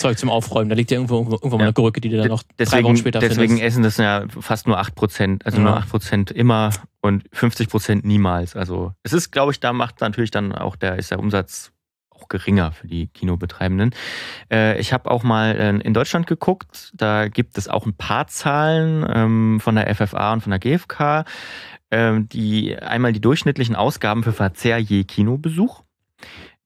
Zeug zum Aufräumen. Da liegt ja irgendwo, irgendwo ja. mal eine Gurke, die du dann noch deswegen, drei Wochen später Deswegen findest. essen das ja fast nur 8%, also ja. nur 8% immer und 50% niemals. Also es ist, glaube ich, da macht natürlich dann auch der, ist der Umsatz auch geringer für die Kinobetreibenden. Äh, ich habe auch mal äh, in Deutschland geguckt, da gibt es auch ein paar Zahlen ähm, von der FFA und von der GfK, äh, die einmal die durchschnittlichen Ausgaben für Verzehr je Kinobesuch ähm,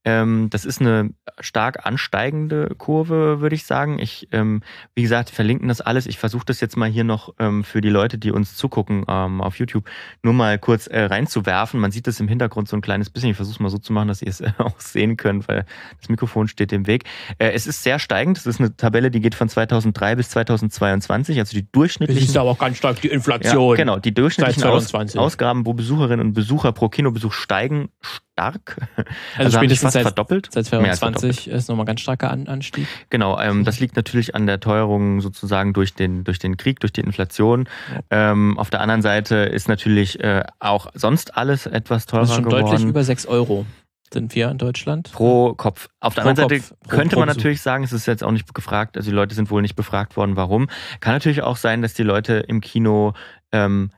das ist eine stark ansteigende Kurve, würde ich sagen. Ich, ähm, wie gesagt, verlinken das alles. Ich versuche das jetzt mal hier noch ähm, für die Leute, die uns zugucken ähm, auf YouTube, nur mal kurz äh, reinzuwerfen. Man sieht das im Hintergrund so ein kleines bisschen. Ich versuche es mal so zu machen, dass ihr es äh, auch sehen könnt, weil das Mikrofon steht im Weg. Äh, es ist sehr steigend. Das ist eine Tabelle, die geht von 2003 bis 2022. Also die durchschnittlichen. Das ist aber auch ganz stark die Inflation. Ja, genau, die durchschnittlichen Aus Ausgaben, wo Besucherinnen und Besucher pro Kinobesuch steigen, stark. Also, also spätestens seit, verdoppelt. Seit 2020 ist nochmal ganz starker Anstieg. Genau, ähm, das liegt natürlich an der Teuerung sozusagen durch den, durch den Krieg, durch die Inflation. Ja. Ähm, auf der anderen Seite ist natürlich äh, auch sonst alles etwas teurer geworden. Das ist schon geworden. deutlich über 6 Euro sind wir in Deutschland. Pro Kopf. Auf der pro anderen Seite Kopf, könnte man natürlich sagen, es ist jetzt auch nicht gefragt, also die Leute sind wohl nicht befragt worden, warum. Kann natürlich auch sein, dass die Leute im Kino ähm,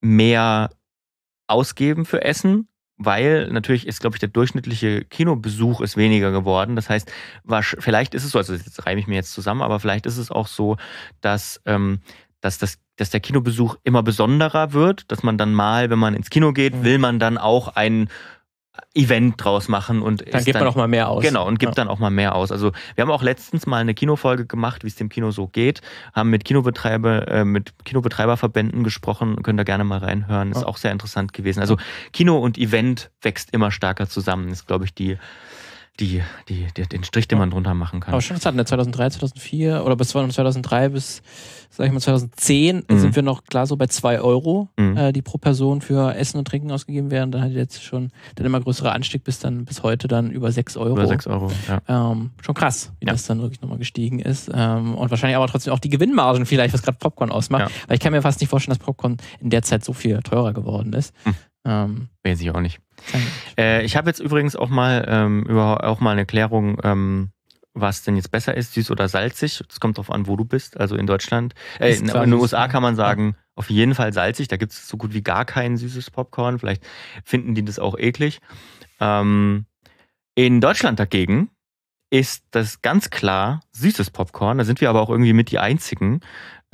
mehr ausgeben für Essen weil natürlich ist, glaube ich, der durchschnittliche Kinobesuch ist weniger geworden. Das heißt, vielleicht ist es so, also jetzt reime ich mir jetzt zusammen, aber vielleicht ist es auch so, dass, ähm, dass, das, dass der Kinobesuch immer besonderer wird, dass man dann mal, wenn man ins Kino geht, mhm. will man dann auch einen Event draus machen und dann gibt dann, man auch mal mehr aus. Genau, und gibt ja. dann auch mal mehr aus. Also wir haben auch letztens mal eine Kinofolge gemacht, wie es dem Kino so geht, haben mit Kinobetreiber, äh, mit Kinobetreiberverbänden gesprochen, könnt ihr gerne mal reinhören, ist ja. auch sehr interessant gewesen. Also Kino und Event wächst immer stärker zusammen, ist glaube ich die die, die, die, den Strich, den man drunter machen kann. Aber schon interessant, 2003, 2004 oder bis 2003 bis, sag ich mal, 2010 mhm. sind wir noch klar so bei 2 Euro, mhm. äh, die pro Person für Essen und Trinken ausgegeben werden. Dann hat jetzt schon der immer größere Anstieg bis dann bis heute dann über 6 Euro. Über 6 Euro, ja. Ähm, schon krass, wie ja. das dann wirklich nochmal gestiegen ist. Ähm, und wahrscheinlich aber trotzdem auch die Gewinnmargen vielleicht, was gerade Popcorn ausmacht. Ja. Weil ich kann mir fast nicht vorstellen, dass Popcorn in der Zeit so viel teurer geworden ist. Mhm. Ähm, Weiß ich auch nicht. Äh, ich habe jetzt übrigens auch mal ähm, über auch mal eine Klärung, ähm, was denn jetzt besser ist, süß oder salzig. Das kommt drauf an, wo du bist. Also in Deutschland, äh, in, in, den USA kann man sagen, auf jeden Fall salzig. Da gibt es so gut wie gar kein süßes Popcorn. Vielleicht finden die das auch eklig. Ähm, in Deutschland dagegen ist das ganz klar süßes Popcorn. Da sind wir aber auch irgendwie mit die einzigen.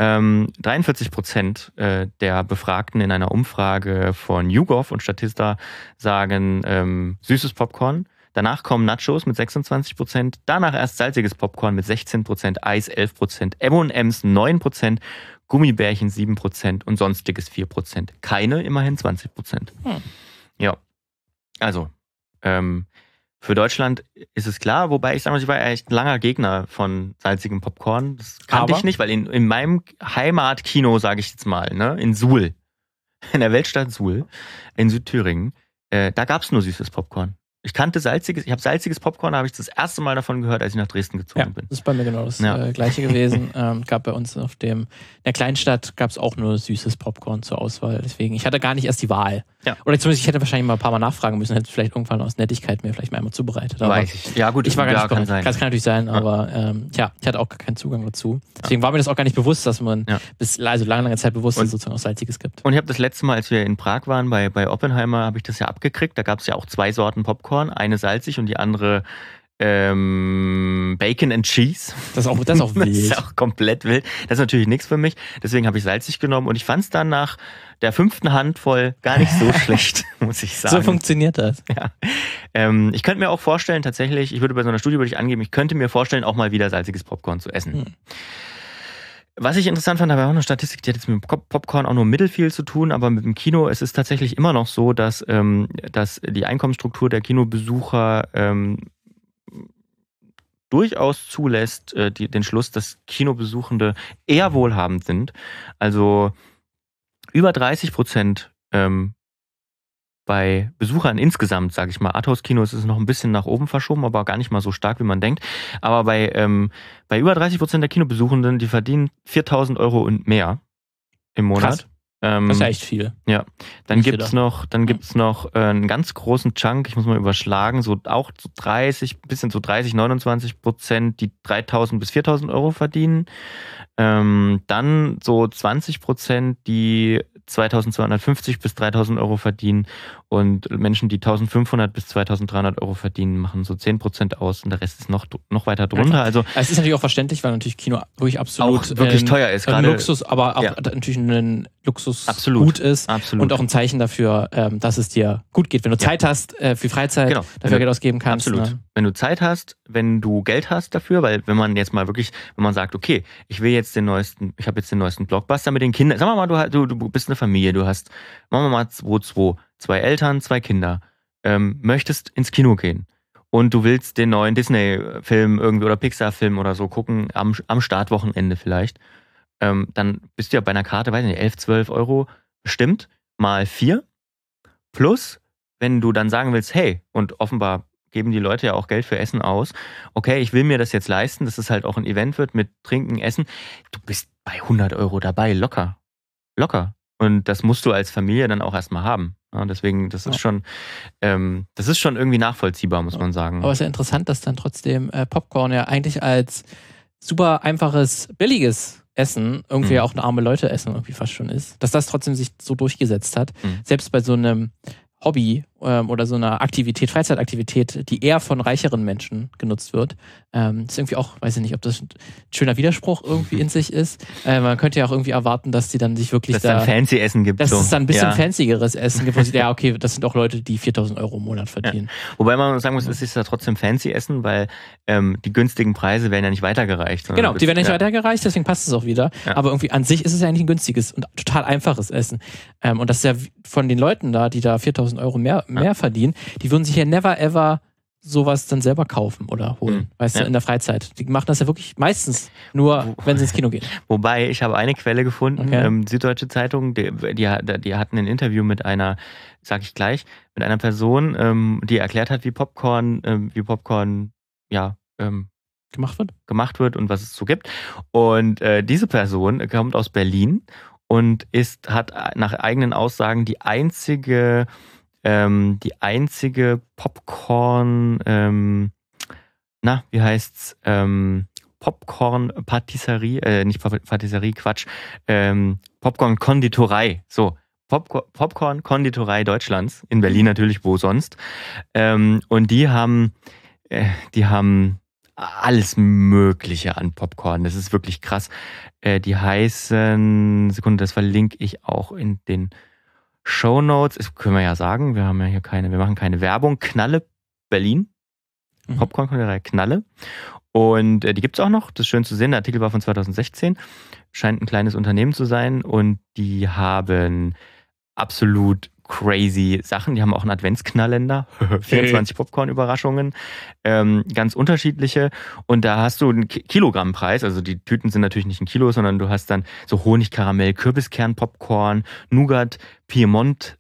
Ähm, 43 Prozent äh, der Befragten in einer Umfrage von YouGov und Statista sagen ähm, süßes Popcorn. Danach kommen Nachos mit 26 Prozent. Danach erst salziges Popcorn mit 16 Prozent, Eis 11 Prozent, M&M's 9 Prozent, Gummibärchen 7 Prozent und sonstiges 4 Prozent. Keine immerhin 20 Prozent. Hm. Ja. Also, ähm, für Deutschland ist es klar, wobei ich sage mal, ich war echt ein langer Gegner von salzigem Popcorn. Das kannte Aber? ich nicht, weil in, in meinem Heimatkino, sage ich jetzt mal, ne, in Suhl, in der Weltstadt Suhl, in Südthüringen, äh, da gab's nur süßes Popcorn. Ich kannte salziges, ich habe salziges Popcorn, da habe ich das erste Mal davon gehört, als ich nach Dresden gezogen Ja, bin. das ist bei mir genau das Ja. äh, gleiche gewesen. ähm, gab bei uns auf dem, in der Kleinstadt gab es auch nur süßes Popcorn zur Auswahl. Deswegen, ich hatte gar nicht erst die Wahl. Ja. Oder zumindest, ich hätte wahrscheinlich mal ein paar Mal nachfragen müssen, hätte vielleicht irgendwann aus Nettigkeit mir vielleicht mal einmal zubereitet. Aber Weiß ich. Ja, gut, ich war gar ja, nicht kann sein. Das kann natürlich sein, Ja. aber ähm, tja, ich hatte auch gar keinen Zugang dazu. Deswegen war mir das auch gar nicht bewusst, dass man Ja. bis also lange, lange Zeit bewusst, dass Und- es sozusagen auch Salziges gibt. Und ich habe das letzte Mal, als wir in Prag waren, bei, bei Oppenheimer, habe ich das ja abgekriegt. Da gab es ja auch zwei Sorten Popcorn, eine salzig und die andere ähm, Bacon and Cheese. Das ist auch, das ist auch Das wild. ist auch komplett wild. Das ist natürlich nichts für mich. Deswegen habe ich salzig genommen und ich fand es dann nach der fünften Handvoll gar nicht so schlecht, muss ich so sagen. funktioniert das. ja. ähm, ich könnte mir auch vorstellen, tatsächlich, ich würde bei so einer Studie würde ich angeben, ich könnte mir vorstellen, auch mal wieder salziges Popcorn zu essen. Hm. Was ich interessant fand, da war auch eine Statistik, die hat jetzt mit Popcorn auch nur mittelfiel zu tun, aber mit dem Kino, es ist tatsächlich immer noch so, dass, ähm, dass die Einkommensstruktur der Kinobesucher ähm, durchaus zulässt, äh, die, den Schluss, dass Kinobesuchende eher wohlhabend sind. Also über 30 Prozent ähm, bei Besuchern insgesamt, sage ich mal. Arthouse-Kinos ist noch ein bisschen nach oben verschoben, aber gar nicht mal so stark, wie man denkt. Aber bei, ähm, bei über 30 Prozent der Kinobesuchenden, die verdienen 4000 Euro und mehr im Monat. Krass. Ähm, Das ist ja echt viel. dann Nicht gibt's gedacht. noch, dann gibt's noch äh, einen ganz großen Chunk, ich muss mal überschlagen, so auch so 30, bisschen so 30, 29 Prozent, die 3000 bis 4000 Euro verdienen. Ähm, dann so 20 Prozent, die 2250 bis 3000 Euro verdienen und Menschen, die 1500 bis 2300 Euro verdienen, machen so 10 Prozent aus und der Rest ist noch, noch weiter drunter. Also Es ist natürlich auch verständlich, weil natürlich Kino wirklich absolut auch wirklich ähm, teuer ist ein gerade. Luxus, aber auch Ja. natürlich ein Luxus Absolut. gut ist. Absolut. Und auch ein Zeichen dafür, ähm, dass es dir gut geht. Wenn du Ja. Zeit hast, äh, für Freizeit, Genau. dafür du- Geld ausgeben kannst. Absolut. Ne? Wenn du Zeit hast, wenn du Geld hast dafür, weil wenn man jetzt mal wirklich, wenn man sagt, okay, ich will jetzt den neuesten, ich habe jetzt den neuesten Blockbuster mit den Kindern, sagen wir mal, du, du, du bist eine Familie, du hast, machen wir mal zwei, zwei, Eltern, zwei Kinder, ähm, möchtest ins Kino gehen und du willst den neuen Disney-Film irgendwie oder Pixar-Film oder so gucken, am, am Startwochenende vielleicht, ähm, dann bist du ja bei einer Karte, weiß nicht, 11, 12 Euro bestimmt, mal vier, plus, wenn du dann sagen willst, hey, und offenbar geben die Leute ja auch Geld für Essen aus. Okay, ich will mir das jetzt leisten, dass es halt auch ein Event wird mit Trinken, Essen. Du bist bei 100 Euro dabei, locker. Locker. Und das musst du als Familie dann auch erstmal haben. Ja, deswegen, das ist Ja. schon, ähm, das ist schon irgendwie nachvollziehbar, muss man sagen. Aber es ist ja interessant, dass dann trotzdem äh, Popcorn ja eigentlich als super einfaches, billiges Essen irgendwie Mhm. auch eine arme Leute essen irgendwie fast schon ist. Dass das trotzdem sich so durchgesetzt hat. Mhm. Selbst bei so einem Hobby ähm, oder so einer Aktivität, Freizeitaktivität, die eher von reicheren Menschen genutzt wird. Ähm, ist irgendwie auch, weiß ich nicht, ob das ein schöner Widerspruch irgendwie in sich ist. Äh, man könnte ja auch irgendwie erwarten, dass die dann sich wirklich dass es dann da, fancy Essen gibt. dass so. es dann ein bisschen ja. fancyeres Essen gibt. wo sie- Ja, okay, das sind auch Leute, die 4000 Euro im Monat verdienen. Wobei man sagen muss, es ist ja trotzdem fancy Essen, weil ähm, die günstigen Preise werden ja nicht weitergereicht. Genau, die werden nicht ja. weitergereicht, deswegen passt es auch wieder. Ja. Aber irgendwie an sich ist es ja eigentlich ein günstiges und total einfaches Essen. Ähm, und das ist ja von den Leuten da, die da 4000 Euro mehr, mehr verdienen, die würden sich ja never ever sowas dann selber kaufen oder holen, Mhm. weißt Ja. du, in der Freizeit. Die machen das ja wirklich meistens nur, wenn sie ins Kino gehen. Wobei, ich habe eine Quelle gefunden, Okay. ähm, Süddeutsche Zeitung, die, die, die hatten ein Interview mit einer, sag ich gleich, mit einer Person, ähm, die erklärt hat, wie Popcorn, ähm, wie Popcorn, ja, ähm, Gemacht wird? gemacht wird und was es so gibt. Und äh, diese Person kommt aus Berlin und ist, hat nach eigenen Aussagen die einzige, ähm, die einzige Popcorn, ähm, na, wie heißt's, ähm, Popcorn-Patisserie, äh, nicht Pa- Patisserie, Quatsch, ähm, Popcorn-Konditorei, so. Popcorn- Popcorn-Konditorei Deutschlands, in Berlin natürlich, wo sonst. Ähm, und die haben, äh, die haben alles Mögliche an Popcorn. Das ist wirklich krass. Äh, die heißen, Sekunde, das verlinke ich auch in den Show Notes. Das können wir ja sagen. Wir haben ja hier keine, wir machen keine Werbung. Knalle Berlin Mhm. Popcorn Reihe Knalle. Und äh, die gibt's auch noch. Das ist schön zu sehen. Der Artikel war von 2016. Scheint ein kleines Unternehmen zu sein. Und die haben absolut crazy Sachen. Die haben auch einen Adventsknallender, 24 Popcorn-Überraschungen, ähm, ganz unterschiedliche. Und da hast du einen Kilogrammpreis. Also die Tüten sind natürlich nicht ein Kilo, sondern du hast dann so Honig, Karamell, Kürbiskern-Popcorn, Nougat, Piemont,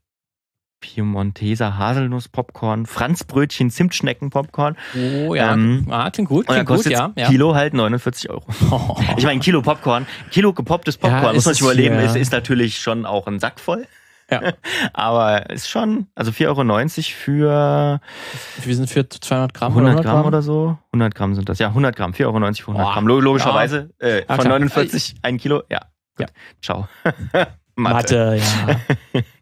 Piemonteser Haselnuss-Popcorn, Franzbrötchen, Zimtschnecken-Popcorn. Oh ja, ähm, ah, klingt gut. Klingt kostet gut, ja, Kilo halt 49 Euro. Oh. Ich meine, Kilo Popcorn, Kilo gepopptes Popcorn, ja, muss man sich überleben, ist, ist natürlich schon auch ein Sack voll. Ja. Aber ist schon, also 4,90 Euro für. Wir sind für 200 Gramm 100 oder Gramm, Gramm, oder so. 100 Gramm sind das. Ja, 100 Gramm. 4,90 Euro für 100 oh. Gramm. Logischerweise ja. äh, von 49 ein Kilo. Ja. Gut. ja. Ciao. Mathe. Mathe, ja.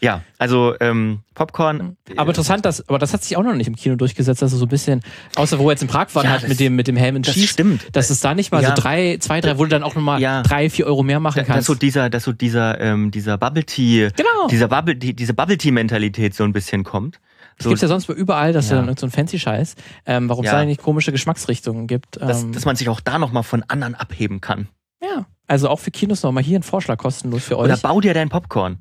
Ja, also ähm, Popcorn. Aber interessant, dass, aber das hat sich auch noch nicht im Kino durchgesetzt, dass es so ein bisschen, außer wo wir jetzt im Prag waren, ja, halt mit dem, mit dem Helm und Schieß, stimmt. dass es da nicht mal ja. so drei, zwei, drei, wo du dann auch nochmal ja. drei, vier Euro mehr machen kannst. Dass so dieser, dass so dieser, ähm, dieser Bubble Tea, genau. dieser Bubble, die, diese Bubble Tea Mentalität so ein bisschen kommt. Das so, gibt's ja sonst überall, dass ja. dann so ein fancy Scheiß. Ähm, warum es da nicht komische Geschmacksrichtungen gibt. Ähm, dass, dass man sich auch da nochmal von anderen abheben kann. Ja. Also auch für Kinos nochmal hier ein Vorschlag kostenlos für euch. Oder bau dir dein Popcorn.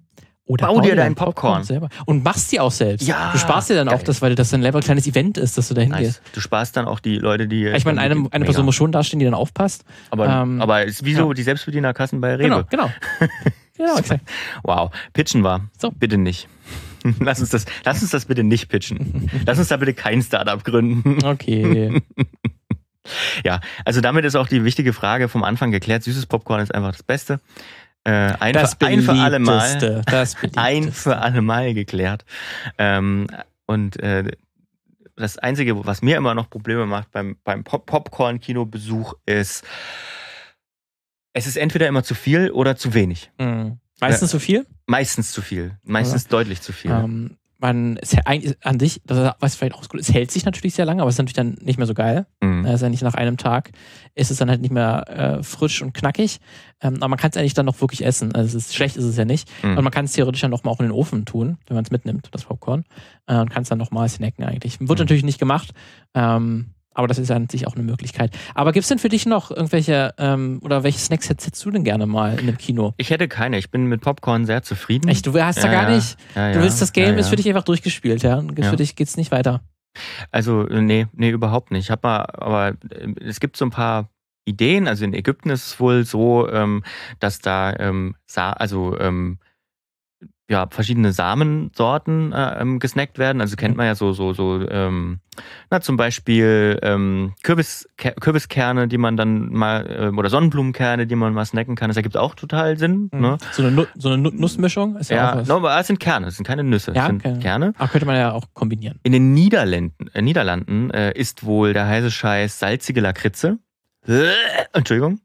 Oder bau, bau dir dein Popcorn. Popcorn. selber. Und machst die auch selbst. Ja. Du sparst dir dann geil. auch das, weil das dann ein kleines Event ist, dass du da hingehst. Nice. Du sparst dann auch die Leute, die. Ich meine, eine, eine Person muss schon dastehen, die dann aufpasst. Aber, ähm, aber ist wie so ja. die Selbstbedienerkassen bei Rewe. Genau, genau. genau exakt. Wow. Pitchen war. So. Bitte nicht. Lass uns das, lass uns das bitte nicht pitchen. lass uns da bitte kein Startup gründen. Okay. ja, also damit ist auch die wichtige Frage vom Anfang geklärt. Süßes Popcorn ist einfach das Beste. Äh, ein, das für, ein für alle Mal. Das ein für alle Mal geklärt. Ähm, und äh, das Einzige, was mir immer noch Probleme macht beim, beim Pop Popcorn-Kinobesuch, ist, es ist entweder immer zu viel oder zu wenig. Mhm. Meistens zu viel? Meistens zu viel. Meistens ja. deutlich zu viel. Ähm, man es, an sich, das was vielleicht auch gut es hält sich natürlich sehr lange, aber es ist natürlich dann nicht mehr so geil. Mhm. ist ja nicht nach einem Tag, ist es dann halt nicht mehr äh, frisch und knackig. Ähm, aber man kann es eigentlich dann noch wirklich essen. Also es ist, schlecht ist es ja nicht. Mhm. Und man kann es theoretisch dann nochmal auch in den Ofen tun, wenn man es mitnimmt, das Popcorn. Äh, und kann es dann nochmal snacken eigentlich. Wird mhm. natürlich nicht gemacht. Ähm, aber das ist ja an sich auch eine Möglichkeit. Aber gibt es denn für dich noch irgendwelche ähm, oder welche Snacks hättest du denn gerne mal in einem Kino? Ich hätte keine. Ich bin mit Popcorn sehr zufrieden. Echt? Du hast ja, da gar nicht. Ja, du willst das Game ist für dich einfach durchgespielt, ja? Für dich geht es nicht weiter. Also nee, nee, überhaupt nicht. Ich habe mal, aber äh, es gibt so ein paar Ideen. Also in Ägypten ist es wohl so, ähm, dass da ähm, also ähm, ja, verschiedene Samensorten äh, ähm, gesnackt werden. Also kennt man ja so, so, so, ähm, na, zum Beispiel ähm, Kürbis, Kürbiskerne, die man dann mal, äh, oder Sonnenblumenkerne, die man mal snacken kann. Das ergibt auch total Sinn. Mhm. Ne? So eine, so eine Nussmischung ist ja, ja auch was. No, aber es sind Kerne, es sind keine Nüsse, ja, es sind okay. Kerne. Ach, könnte man ja auch kombinieren. In den Niederlanden, äh, Niederlanden äh, ist wohl der heiße Scheiß salzige Lakritze. Entschuldigung.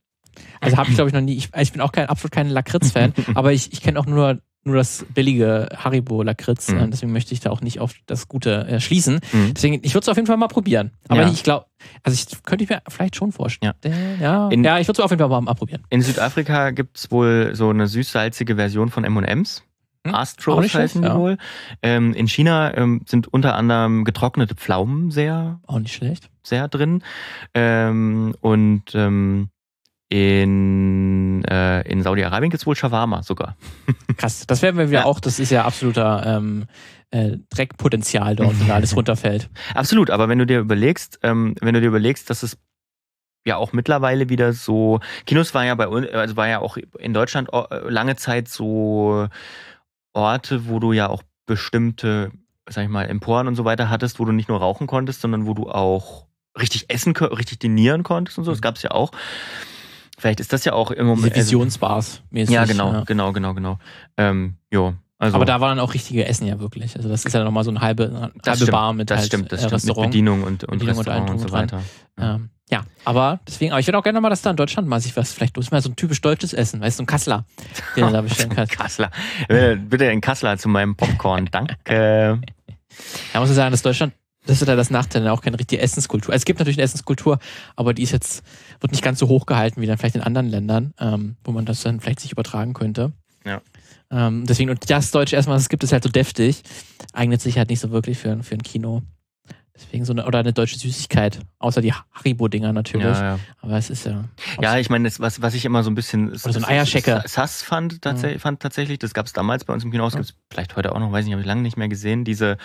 Also habe ich glaube ich noch nie. Ich, ich bin auch kein absolut kein Lakritz-Fan, aber ich, ich kenne auch nur nur das billige Haribo Lakritz. Mhm. Deswegen möchte ich da auch nicht auf das Gute äh, schließen. Mhm. Deswegen, ich würde es auf jeden Fall mal probieren. Aber ja. ich glaube, also ich könnte ich mir vielleicht schon vorstellen. Ja, ja, in, ja ich würde es auf jeden Fall mal abprobieren. In Südafrika gibt es wohl so eine süß-salzige Version von M&M's. Hm? Astros heißen die ja. wohl. Ähm, in China ähm, sind unter anderem getrocknete Pflaumen sehr. Auch nicht schlecht. Sehr drin. Ähm, und ähm, in, äh, in Saudi-Arabien gibt es wohl Shawarma sogar. Krass, das werden wir ja. auch, das ist ja absoluter ähm, äh, Dreckpotenzial dort, wenn da alles runterfällt. Absolut, aber wenn du dir überlegst, ähm, wenn du dir überlegst, dass es ja auch mittlerweile wieder so, Kinos war ja bei uns, also war ja auch in Deutschland äh, lange Zeit so Orte, wo du ja auch bestimmte, sag ich mal, Emporen und so weiter hattest, wo du nicht nur rauchen konntest, sondern wo du auch richtig essen, richtig dinieren konntest und so. Das mhm. gab es ja auch. Vielleicht ist das ja auch im Moment. Visionsbars mäßig. Ja, genau, ja. genau, genau, genau. Ähm, jo. Also, aber da waren dann auch richtige Essen ja wirklich. Also das ist ja nochmal so eine halbe, eine halbe stimmt, Bar mit das halt stimmt, das äh, stimmt, Mit Bedienung und, und Bedienung Restaurant und, und, so weiter. Ja. Ähm, ja, aber deswegen, aber ich würde auch gerne mal, dass da in Deutschland mal sich was, vielleicht bloß mal so ein typisch deutsches Essen, weißt du, so ein Kassler, den du da bestellen kannst. Kassler. Bitte ein Kassler zu meinem Popcorn, danke. Ja, muss ich sagen, dass Deutschland das ist ja das Nachteil, auch keine richtige Essenskultur. Also es gibt natürlich eine Essenskultur, aber die ist jetzt, wird nicht ganz so hoch gehalten wie dann vielleicht in anderen Ländern, ähm, wo man das dann vielleicht sich übertragen könnte. Ja. Ähm, deswegen, und das Deutsche erstmal, es gibt, ist halt so deftig, eignet sich halt nicht so wirklich für, für ein Kino. Deswegen so eine, oder eine deutsche Süßigkeit, außer die Haribo-Dinger natürlich. Ja, ja. Aber es ist ja. Ja, ich meine, das, was, was ich immer so ein bisschen Oder so ein Eierschecker. Sass fand, tatsächlich, fand tatsächlich, das gab es damals bei uns im Kino, das Ja. gibt es vielleicht heute auch noch, weiß nicht, habe ich lange nicht mehr gesehen, diese,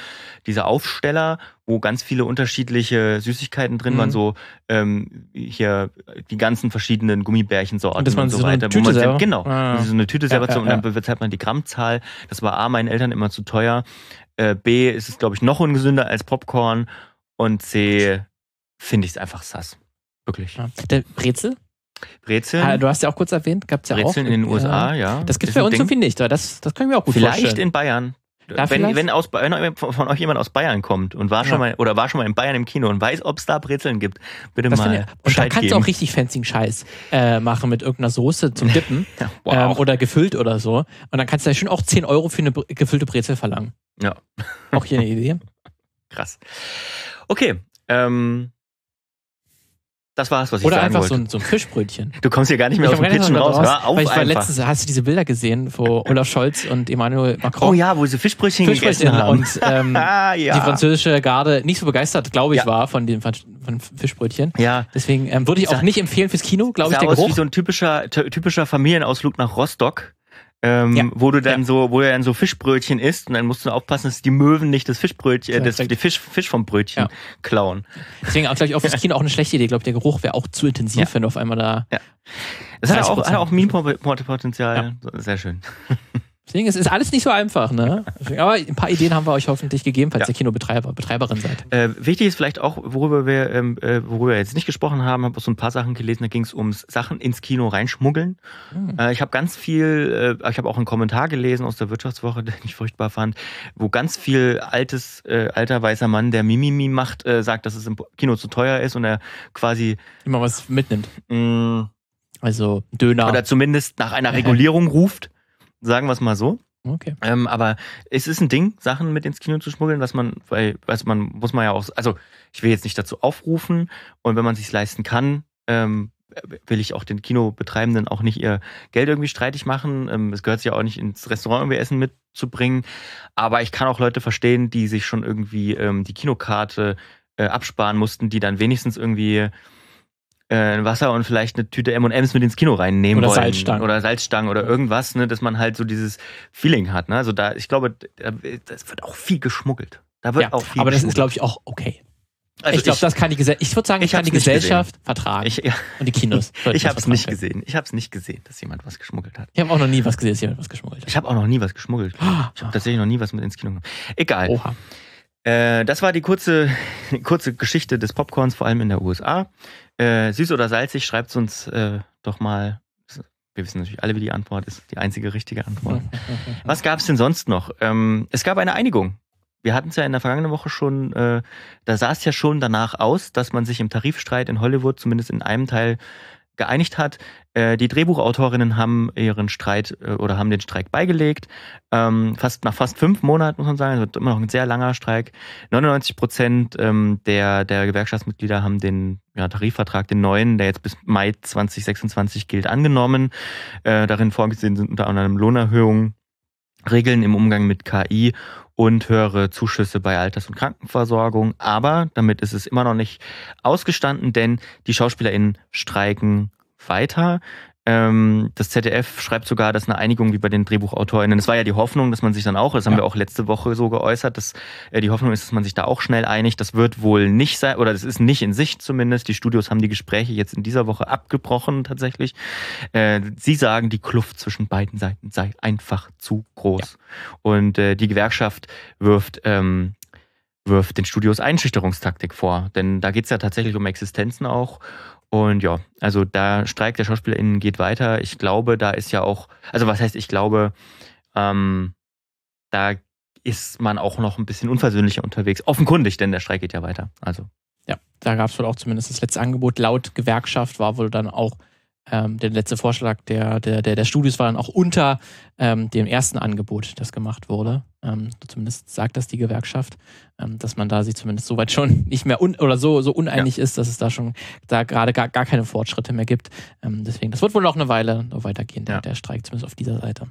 diese Aufsteller, wo ganz viele unterschiedliche Süßigkeiten drin Mhm. waren, so ähm, hier die ganzen verschiedenen Gummibärchensorten Und man und so so weiter. Tüte wo man selber- genau, Ah. so eine Tüte selber Ja, zu ja, und dann bezahlt man die Grammzahl. Das war A, meinen Eltern immer zu teuer. Äh, B, ist es, glaube ich, noch ungesünder als Popcorn. Und C, finde ich es einfach sass. Wirklich. Ja. Der Brezel? Brezeln. Ah, du hast ja auch kurz erwähnt, gab es ja auch. Brezeln in den. USA, ja. Das gibt es bei uns Ding. irgendwie nicht, aber das, das können wir auch gut Vielleicht vorstellen. in Bayern. Da wenn, wenn, aus, wenn von euch jemand aus Bayern kommt und war Ja. schon mal oder war schon mal in Bayern im Kino und weiß, ob es da Brezeln gibt, bitte Das mal ich- und da Bescheid kannst du auch richtig fancy Scheiß äh, machen mit irgendeiner Soße zum Dippen Ja, ähm, wow. oder gefüllt oder so. Und dann kannst du ja schon auch 10 Euro für eine gefüllte Brezel verlangen. Ja. Auch hier eine Idee. Krass. Okay, ähm, das war's, was ich Oder sagen einfach wollte. so ein, so ein Fischbrötchen. du kommst hier gar nicht mehr Ich aus dem Pitchen raus. raus, Hör auf weil ich war einfach. letztens, hast du diese Bilder gesehen, wo Olaf Scholz und Emmanuel Macron oh ja, wo sie Fischbrötchen, Fischbrötchen gegessen haben. und ähm, ja. die französische Garde nicht so begeistert, glaube ich, Ja. war von den von Fischbrötchen. ja, Deswegen ähm, würde ich auch nicht empfehlen fürs Kino, glaube ich, der aus Geruch. wie so ein typischer, ty- typischer Familienausflug nach Rostock. Ähm, Ja. wo du dann so, wo du dann so Fischbrötchen isst und dann musst du aufpassen, dass die Möwen nicht das Fischbrötchen, äh, das, die Fisch, Fisch vom Brötchen Ja. klauen. Deswegen auch, glaube ich, auch fürs Kino auch eine schlechte Idee. Ich glaube, der Geruch wäre auch zu intensiv, Ja. wenn du auf einmal da. Das hat auch, 30%. hat auch Meme-Potenzial. Sehr schön. Deswegen es ist alles nicht so einfach, ne? Aber ein paar Ideen haben wir euch hoffentlich gegeben, falls Ja. ihr Kinobetreiber, Betreiberin seid. Äh, wichtig ist vielleicht auch, worüber wir, ähm, äh, worüber wir jetzt nicht gesprochen haben, habe auch so ein paar Sachen gelesen, da ging es ums Sachen ins Kino reinschmuggeln. Hm. Äh, ich habe ganz viel, äh, ich habe auch einen Kommentar gelesen aus der Wirtschaftswoche, den ich furchtbar fand, wo ganz viel altes, äh, alter weißer Mann, der Mimimi macht, äh, sagt, dass es im Kino zu teuer ist und er quasi Immer was mitnimmt. mh, Also Döner. oder zumindest nach einer Regulierung ruft, sagen wir es mal so. okay. Ähm, aber es ist ein Ding, Sachen mit ins Kino zu schmuggeln, was man, weil, also man muss man ja auch, also ich will jetzt nicht dazu aufrufen und wenn man sich leisten kann, ähm, will ich auch den Kinobetreibenden auch nicht ihr Geld irgendwie streitig machen. Ähm, es gehört sich ja auch nicht ins Restaurant irgendwie Essen mitzubringen. Aber ich kann auch Leute verstehen, die sich schon irgendwie ähm, die Kinokarte äh, absparen mussten, die dann wenigstens irgendwie äh, Wasser und vielleicht eine Tüte M&M's mit ins Kino reinnehmen Oder wollen. Salzstangen. Oder Salzstangen oder irgendwas, ne, dass man halt so dieses Feeling hat. Ne? Also da, ich glaube, da- das wird auch viel geschmuggelt. Da wird Ja, auch viel aber das ist, glaube ich, auch okay. Also ich glaube, das kann die Gesellschaft, ich würde sagen, ich kann die Gesellschaft vertragen. ich, ja, und die Kinos. ich habe es nicht vertragen. gesehen. Ich habe es nicht gesehen, dass jemand was geschmuggelt hat. Ich habe auch noch nie was gesehen, dass jemand was geschmuggelt hat. Ich habe auch noch nie was geschmuggelt. Ich habe tatsächlich noch nie was mit ins Kino genommen. Egal. Oha. Äh, das war die kurze, kurze Geschichte des Popcorns, vor allem in der USA. Äh, süß oder salzig, schreibt uns äh, doch mal. Wir wissen natürlich alle, wie die Antwort ist. Die einzige richtige Antwort. Was gab es denn sonst noch? Ähm, es gab eine Einigung. Wir hatten es ja in der vergangenen Woche schon, äh, da sah es ja schon danach aus, dass man sich im Tarifstreit in Hollywood zumindest in einem Teil geeinigt hat. Äh, die Drehbuchautorinnen haben ihren Streit äh, oder haben den Streik beigelegt. Ähm, fast nach fast fünf Monaten muss man sagen, wird immer noch ein sehr langer Streik. 99 Prozent ähm, der, der Gewerkschaftsmitglieder haben den ja, Tarifvertrag, den neuen, der jetzt bis Mai 2026 gilt, angenommen. Äh, darin vorgesehen sind unter anderem Lohnerhöhungen, Regeln im Umgang mit KI und höhere Zuschüsse bei Alters- und Krankenversorgung. Aber damit ist es immer noch nicht ausgestanden, denn die SchauspielerInnen streiken weiter. Ähm, das ZDF schreibt sogar, dass eine Einigung wie bei den DrehbuchautorInnen, das war ja die Hoffnung, dass man sich dann auch, das haben Ja. wir auch letzte Woche so geäußert, dass äh, die Hoffnung ist, dass man sich da auch schnell einigt. Das wird wohl nicht sein, oder das ist nicht in Sicht zumindest. Die Studios haben die Gespräche jetzt in dieser Woche abgebrochen tatsächlich. Äh, sie sagen, die Kluft zwischen beiden Seiten sei einfach zu groß. Und äh, die Gewerkschaft wirft ähm, wirft den Studios Einschüchterungstaktik vor. Denn da geht es ja tatsächlich um Existenzen auch. Und ja, also da Streik der SchauspielerInnen geht weiter. Ich glaube, da ist ja auch, also was heißt, ich glaube, ähm, da ist man auch noch ein bisschen unversöhnlicher unterwegs. Offenkundig, denn der Streik geht ja weiter. Also, Ja, da gab es wohl auch zumindest das letzte Angebot. Laut Gewerkschaft war wohl dann auch ähm, der letzte Vorschlag der, der, der, der Studios war dann auch unter ähm, dem ersten Angebot, das gemacht wurde. Ähm, zumindest sagt das die Gewerkschaft, ähm, dass man da sich zumindest soweit schon nicht mehr un oder so, so uneinig ist, dass es da schon da gerade gar, gar keine Fortschritte mehr gibt. Ähm, deswegen, das wird wohl noch eine Weile noch weitergehen, der, Ja. der Streik, zumindest auf dieser Seite.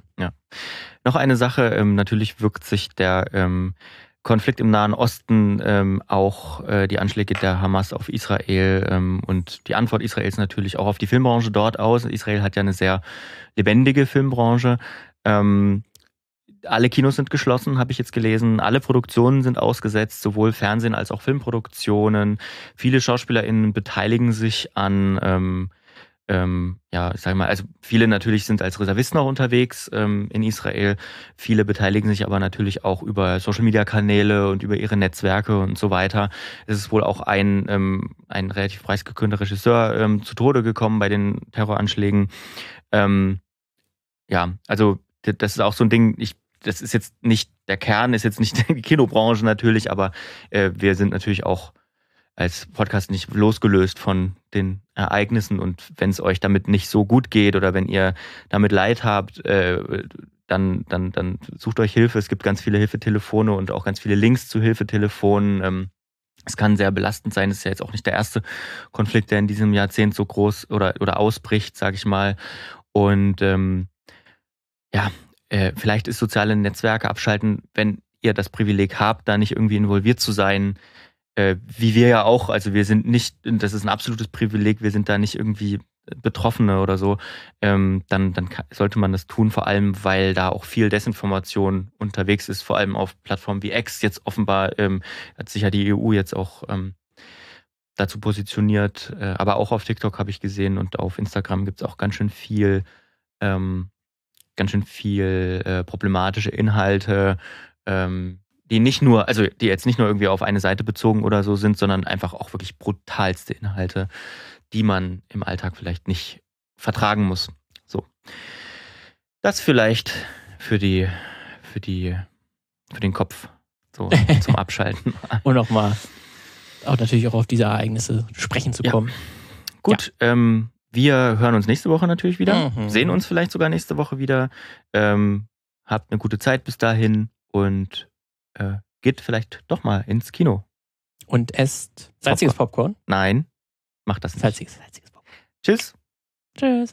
Noch eine Sache, ähm, natürlich wirkt sich der, ähm, Konflikt im Nahen Osten, ähm, auch äh, die Anschläge der Hamas auf Israel ähm, und die Antwort Israels natürlich auch auf die Filmbranche dort aus. Israel hat ja eine sehr lebendige Filmbranche. Ähm, alle Kinos sind geschlossen, habe ich jetzt gelesen. Alle Produktionen sind ausgesetzt, sowohl Fernsehen als auch Filmproduktionen. Viele SchauspielerInnen beteiligen sich an, ähm, ähm, ja, ich sag mal, also viele natürlich sind als Reservisten auch unterwegs ähm, in Israel. Viele beteiligen sich aber natürlich auch über Social Media Kanäle und über ihre Netzwerke und so weiter. Es ist wohl auch ein, ähm, ein relativ preisgekrönter Regisseur ähm, zu Tode gekommen bei den Terroranschlägen. Ähm, ja, also das ist auch so ein Ding, ich das ist jetzt nicht, der Kern ist jetzt nicht die Kinobranche natürlich, aber äh, wir sind natürlich auch als Podcast nicht losgelöst von den Ereignissen und wenn es euch damit nicht so gut geht oder wenn ihr damit Leid habt, äh, dann, dann, dann sucht euch Hilfe. Es gibt ganz viele Hilfetelefone und auch ganz viele Links zu Hilfetelefonen. Ähm, es kann sehr belastend sein. Es ist ja jetzt auch nicht der erste Konflikt, der in diesem Jahrzehnt so groß oder, oder ausbricht, sage ich mal. Und ähm, ja, äh, vielleicht ist soziale Netzwerke abschalten, wenn ihr das Privileg habt, da nicht irgendwie involviert zu sein, äh, wie wir ja auch. Also wir sind nicht, das ist ein absolutes Privileg, wir sind da nicht irgendwie Betroffene oder so, ähm, dann, dann sollte man das tun, vor allem, weil da auch viel Desinformation unterwegs ist, vor allem auf Plattformen wie X. Jetzt offenbar ähm, hat sich ja die EU jetzt auch ähm, dazu positioniert, äh, aber auch auf TikTok habe ich gesehen und auf Instagram gibt es auch ganz schön viel ähm, ganz schön viel äh, problematische Inhalte, ähm, die nicht nur, also die jetzt nicht nur irgendwie auf eine Seite bezogen oder so sind, sondern einfach auch wirklich brutalste Inhalte, die man im Alltag vielleicht nicht vertragen muss. So. Das vielleicht für die, für die, für den Kopf. So zum Abschalten. Und nochmal auch natürlich auch auf diese Ereignisse sprechen zu kommen. Ja. Gut, ja. Ähm, wir hören uns nächste Woche natürlich wieder, mhm. sehen uns vielleicht sogar nächste Woche wieder. Ähm, habt eine gute Zeit bis dahin und äh, geht vielleicht doch mal ins Kino. Und esst salziges Popcorn? Nein, macht das nicht. Salziges, salziges Popcorn. Tschüss. Tschüss.